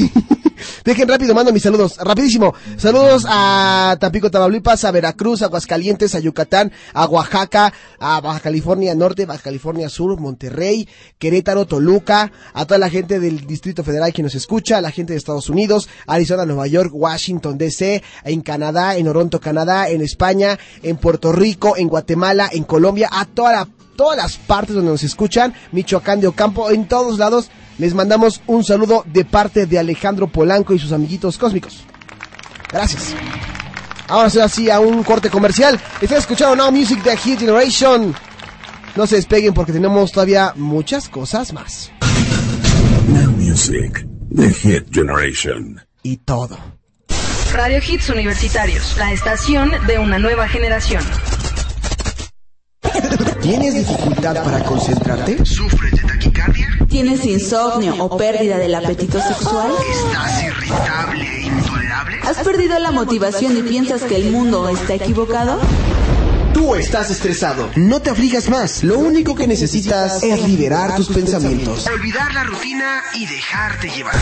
Dejen rápido, mando mis saludos. Rapidísimo. Saludos a Tampico, Tamaulipas, a Veracruz, a Aguascalientes, a Yucatán, a Oaxaca, a Baja California Norte, Baja California Sur, Monterrey, Querétaro, Toluca, a toda la gente del Distrito Federal que nos escucha, a la gente de Estados Unidos, Arizona, Nueva York, Washington DC, en Canadá, en Toronto, Canadá, en España, en Puerto Rico, en Guatemala, en Colombia, a toda la todas las partes donde nos escuchan, Michoacán de Ocampo, en todos lados, les mandamos un saludo de parte de Alejandro Polanco y sus amiguitos cósmicos. Gracias. Ahora sí, así a un corte comercial. Están escuchando Now Music de Hit Generation. No se despeguen porque tenemos todavía muchas cosas más. Now Music, The Hit Generation. Y todo. Radio Hits Universitarios, la estación de una nueva generación. ¿Tienes dificultad para concentrarte? ¿Sufres de taquicardia? ¿Tienes insomnio o pérdida del apetito sexual? ¿Estás irritable e intolerable? ¿Has perdido la motivación y piensas que el mundo está equivocado? Tú estás estresado. No te afligas más. Lo único que necesitas es liberar tus pensamientos. Olvidar la rutina y dejarte llevar.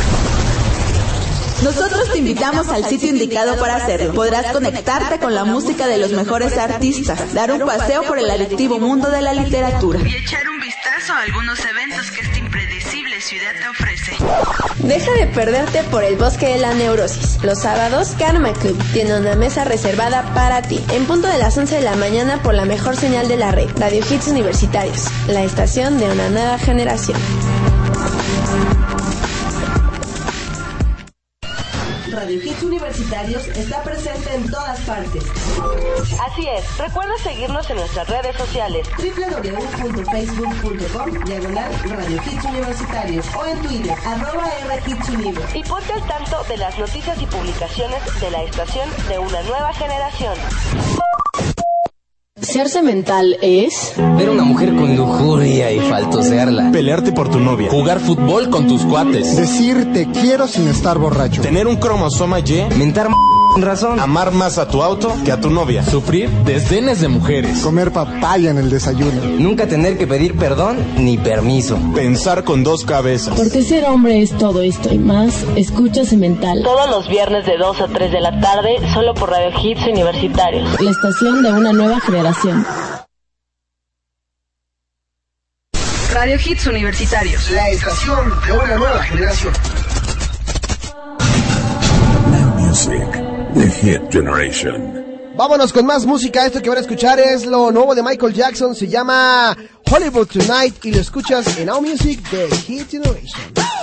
Nosotros te invitamos al sitio indicado para hacerlo. Podrás conectarte con la música de los mejores artistas, dar un paseo por el adictivo mundo de la literatura. Y echar un vistazo a algunos eventos que esta impredecible ciudad te ofrece. Deja de perderte por el bosque de la neurosis. Los sábados, Karma Club tiene una mesa reservada para ti. En punto de las 11 de la mañana por la mejor señal de la red. Radio Hits Universitarios. La estación de una nueva generación. Está presente en todas partes. Así es, recuerda seguirnos en nuestras redes sociales. www.facebook.com diagonal Radio Hits Universitarios o en Twitter, arroba R. Y ponte al tanto de las noticias y publicaciones de la estación de una nueva generación. Ser cemental es Ver a una mujer con lujuria y faltosearla. Pelearte por tu novia. Jugar fútbol con tus cuates. Decir te quiero sin estar borracho. Tener un cromosoma Y. Mentar m- razón. Amar más a tu auto que a tu novia. Sufrir desdenes de mujeres. Comer papaya en el desayuno. Nunca tener que pedir perdón ni permiso. Pensar con dos cabezas. porque ser hombre es todo esto y más. Escucha Cemental, Todos los viernes de 2 a 3 de la tarde, solo por Radio Hits Universitarios. la estación de una nueva generación. Radio Hits Universitarios. La estación de una nueva generación. Now Music, The Hit Generation. Vámonos con más música. Esto que van a escuchar es lo nuevo de Michael Jackson. Se llama Hollywood Tonight y lo escuchas en Now Music de Hit Generation.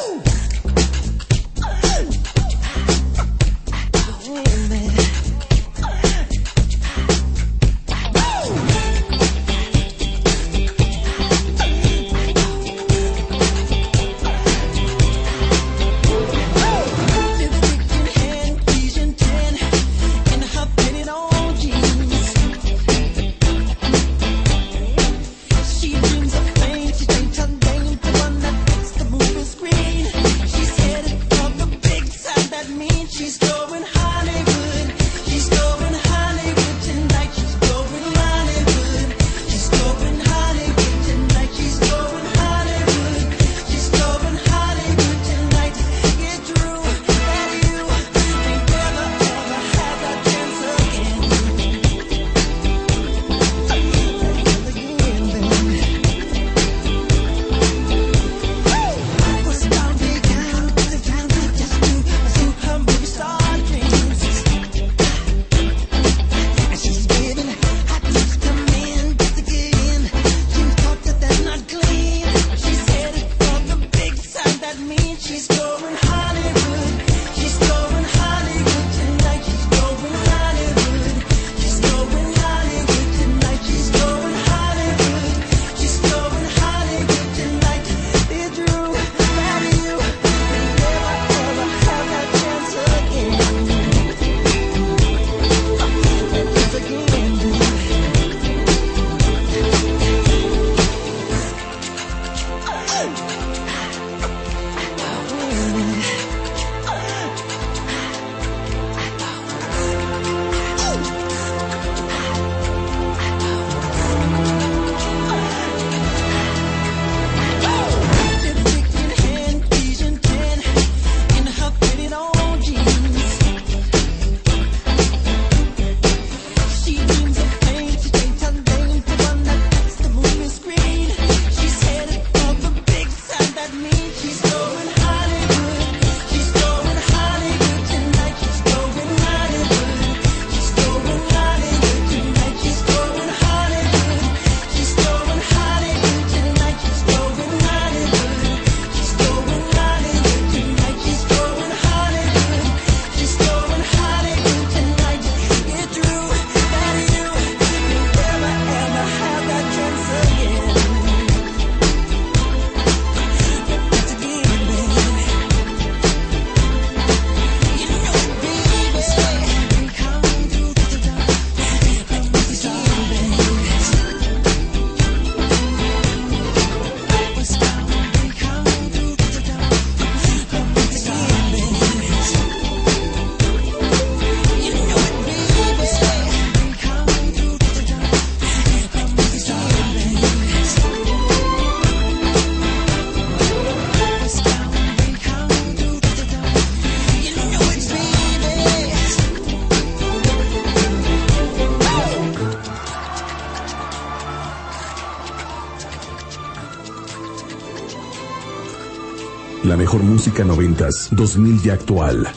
música noventas, 2000 y actual.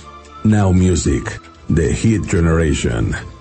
Now Music, The Hit Generation.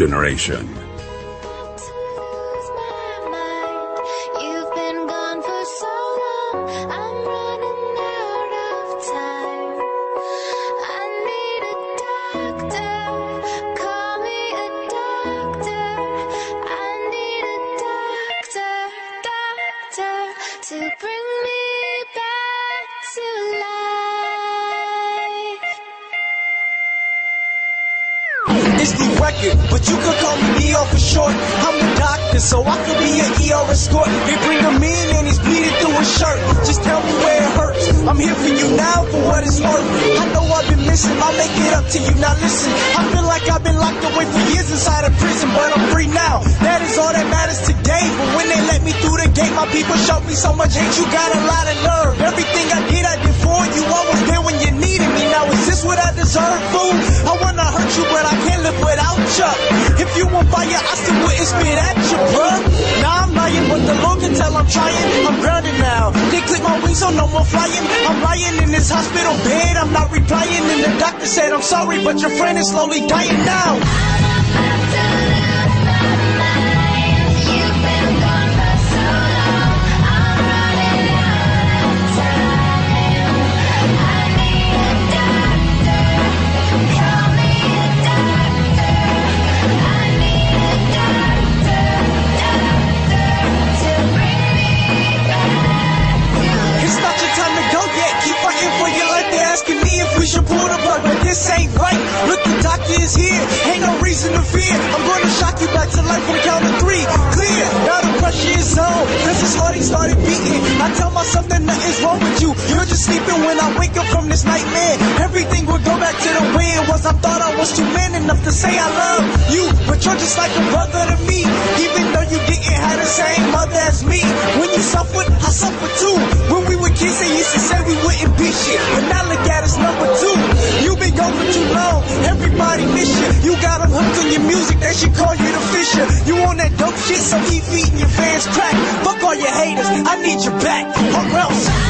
generation. Sleeping when I wake up from this nightmare. Everything will go back to the way it was. I thought I was too man enough to say I love you. But you're just like a brother to me. Even though you didn't have the same mother as me. When you suffered, I suffered too. When we were kids, they used to say we wouldn't be shit. But now look at us number two. You've been gone for too long. Everybody miss you. You got them hooked on your music. They should call you the Fisher. You on that dope shit, so keep feeding your fans crack. Fuck all your haters. I need you back. Or else.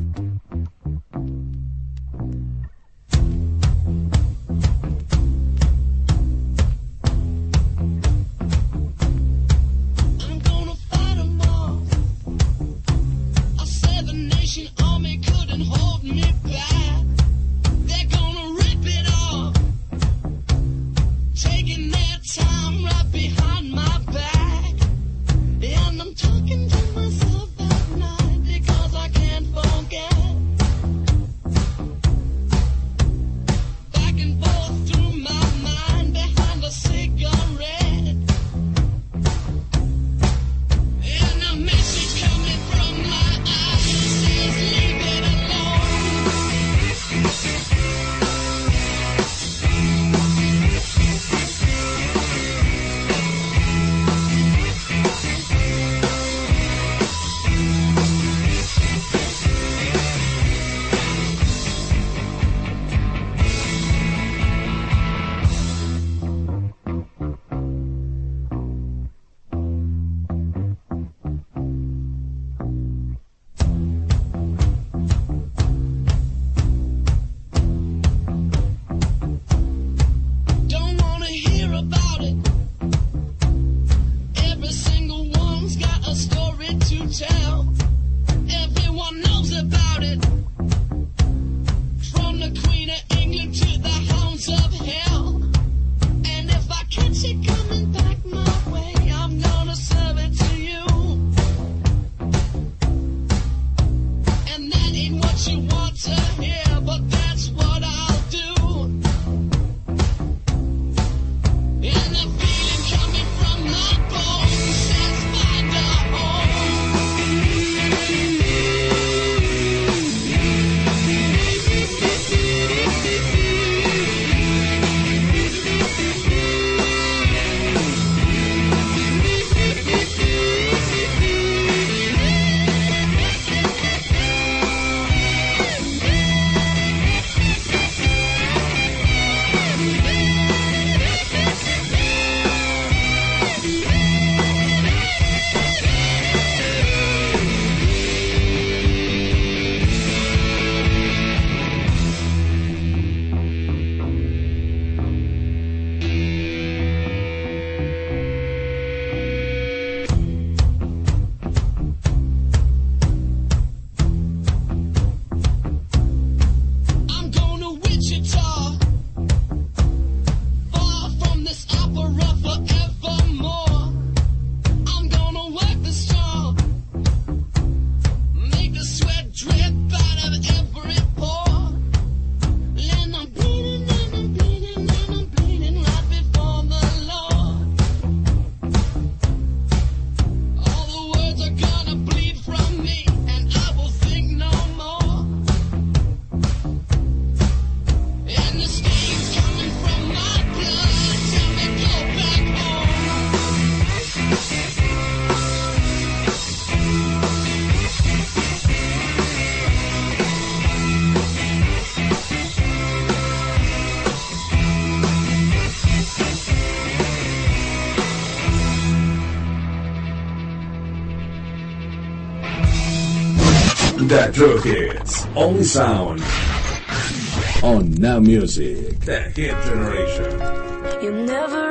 only sound on Now Music, the hit generation. You never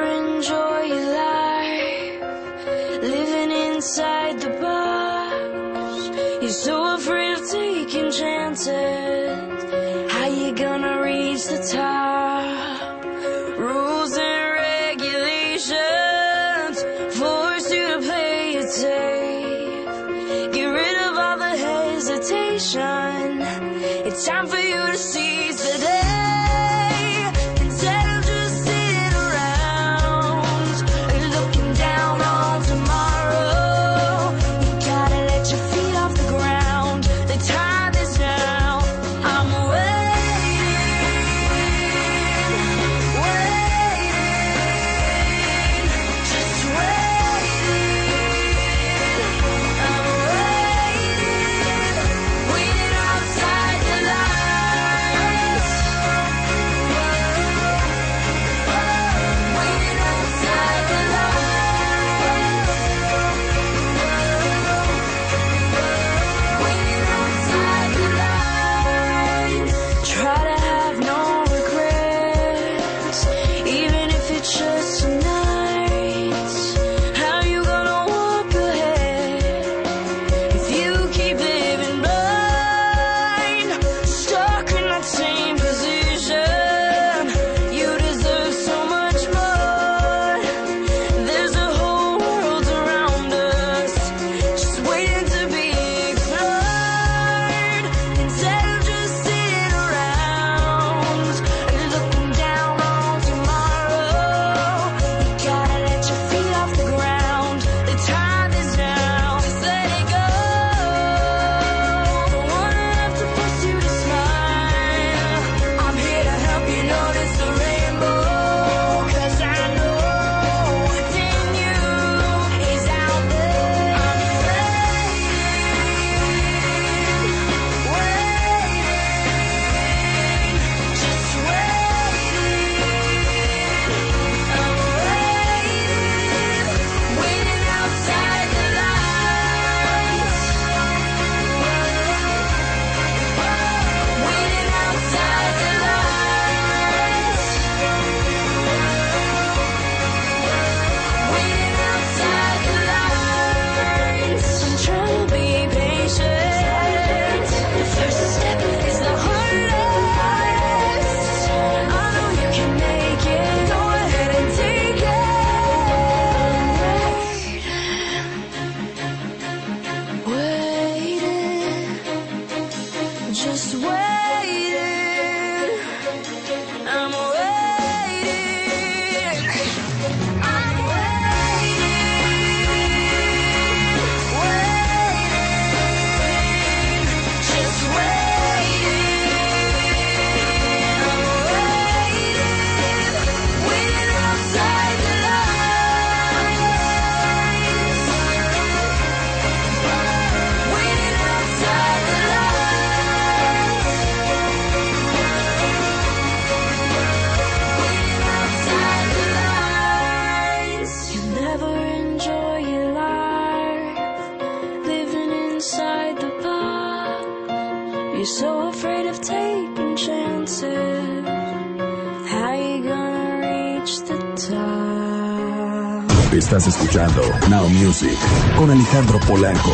Con Alejandro Polanco.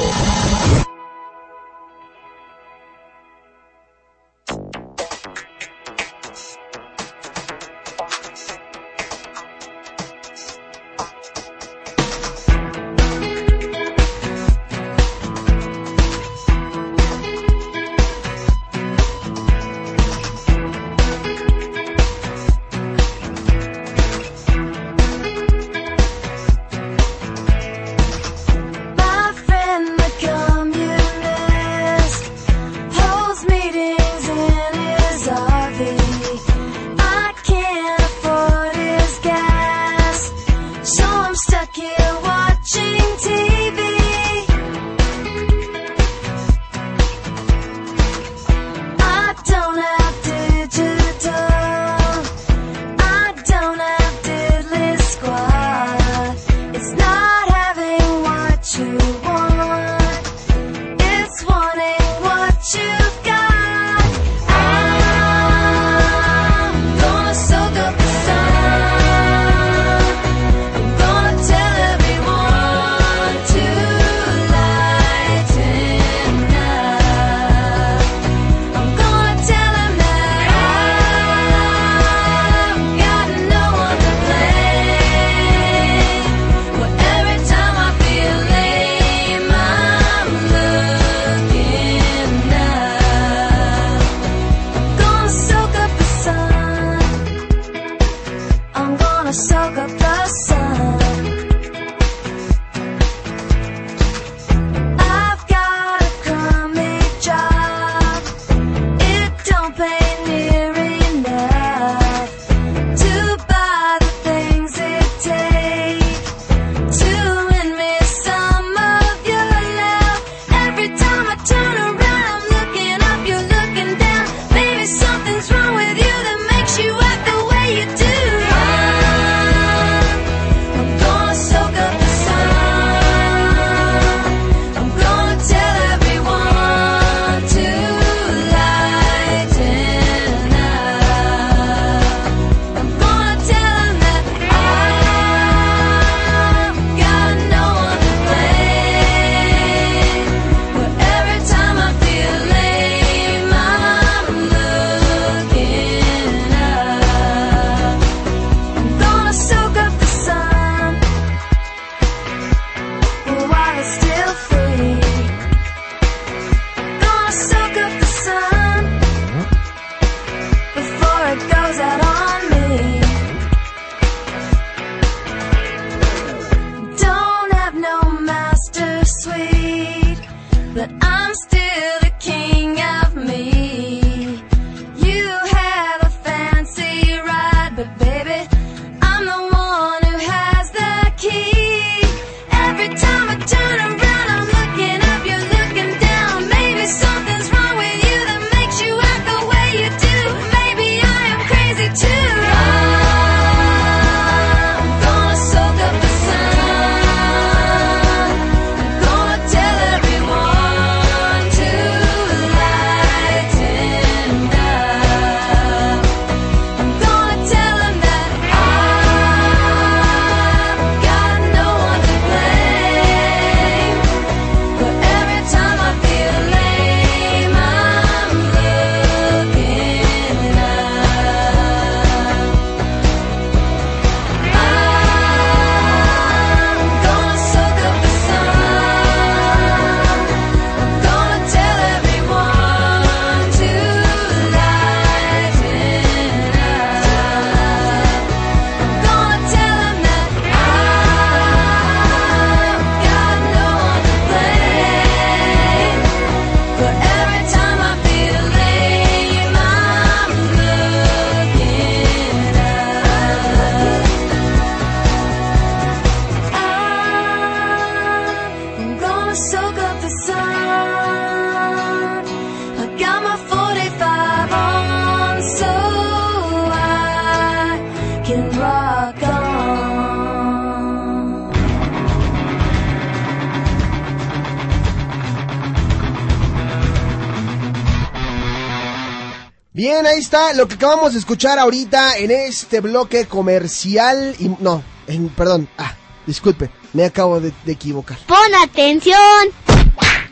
Lo que acabamos de escuchar ahorita en este bloque comercial. Y, no, en, perdón, ah, disculpe, me acabo de, de equivocar. Pon atención.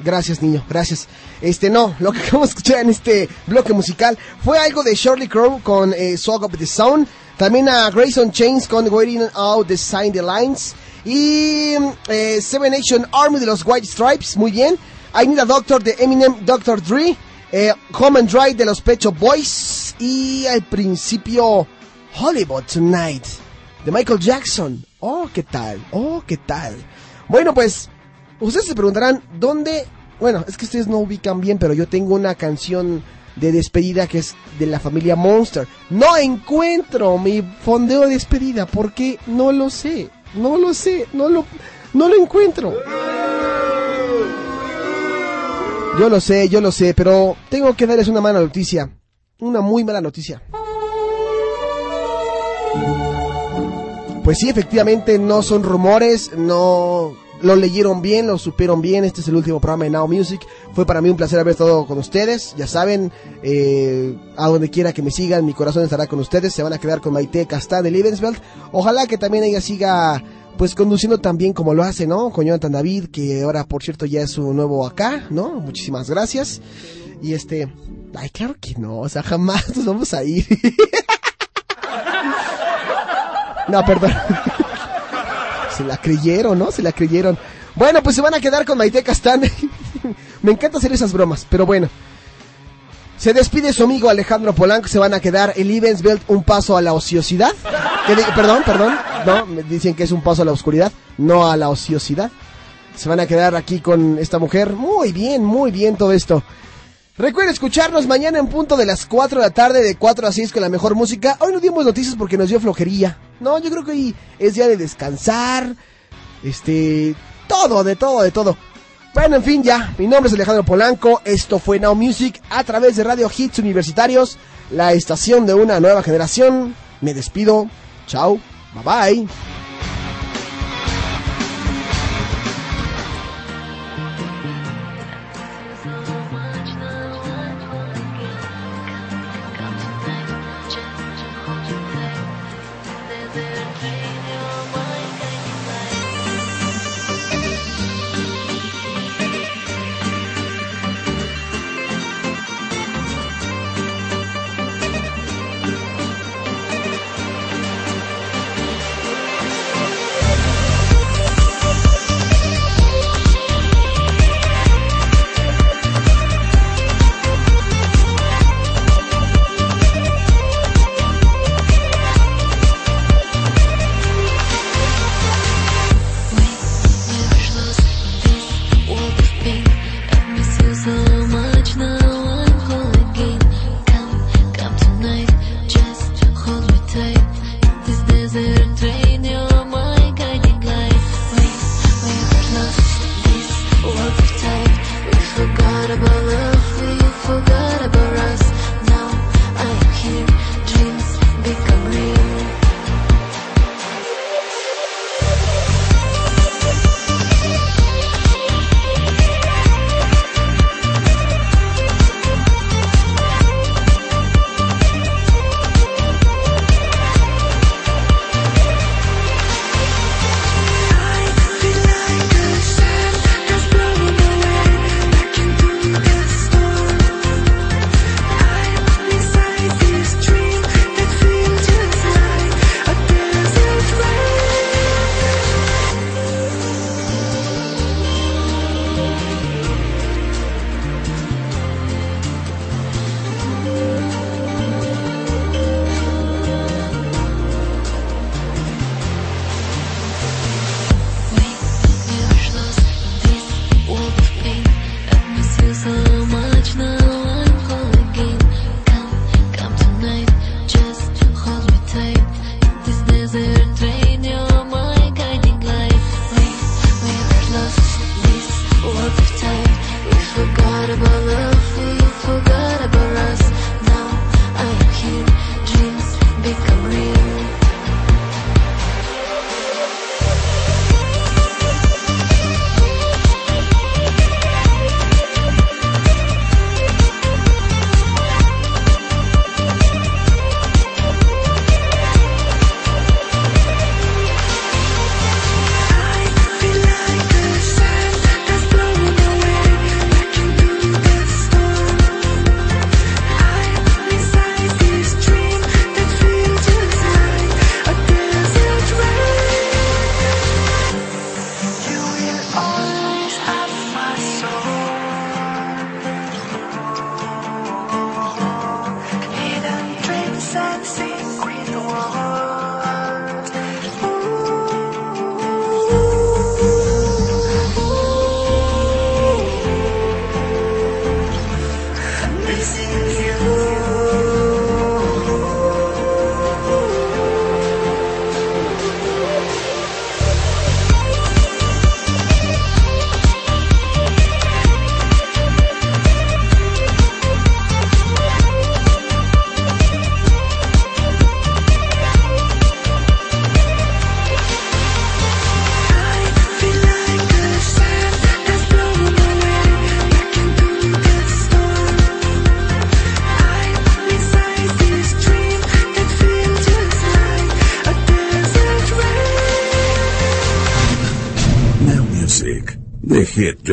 Gracias, niño, gracias. Este, no, lo que acabamos de escuchar en este bloque musical fue algo de Shirley Crow con eh, Soak Up the Sound. También a Grayson Chains con Waiting Out the Sign the Lines. Y eh, Seven Nation Army de los White Stripes, muy bien. I Need a Doctor de Eminem, Dr. Dre. Eh, Home and Dry de los Pecho Boys. Y al principio Hollywood Tonight de Michael Jackson. Oh, ¿qué tal? Oh, ¿qué tal? Bueno, pues ustedes se preguntarán dónde... Bueno, es que ustedes no ubican bien, pero yo tengo una canción de despedida que es de la familia Monster. No encuentro mi fondeo de despedida porque no lo sé. No lo sé, no lo, no lo encuentro. Yo lo sé, yo lo sé, pero tengo que darles una mala noticia. Una muy mala noticia. Pues sí, efectivamente no son rumores, no lo leyeron bien, lo supieron bien. Este es el último programa de Now Music. Fue para mí un placer haber estado con ustedes. Ya saben, eh, a donde quiera que me sigan, mi corazón estará con ustedes. Se van a quedar con Maite Castán de Lebensfeld. Ojalá que también ella siga pues conduciendo tan bien como lo hace, ¿no? Con Jonathan David, que ahora por cierto ya es su nuevo acá, ¿no? Muchísimas gracias. Y este, ay, claro que no, o sea, jamás nos vamos a ir. no, perdón. Se la creyeron, ¿no? Se la creyeron. Bueno, pues se van a quedar con Maite Castán. Me encanta hacer esas bromas, pero bueno. Se despide su amigo Alejandro Polanco, se van a quedar el Evensbelt un paso a la ociosidad. Perdón, perdón. No, me dicen que es un paso a la oscuridad, no a la ociosidad. Se van a quedar aquí con esta mujer. Muy bien, muy bien todo esto. Recuerden escucharnos mañana en punto de las 4 de la tarde, de 4 a 6 con la mejor música. Hoy no dimos noticias porque nos dio flojería. No, yo creo que hoy es día de descansar. Este, todo, de todo, de todo. Bueno, en fin, ya. Mi nombre es Alejandro Polanco. Esto fue Now Music a través de Radio Hits Universitarios, la estación de una nueva generación. Me despido. Chao. Bye bye.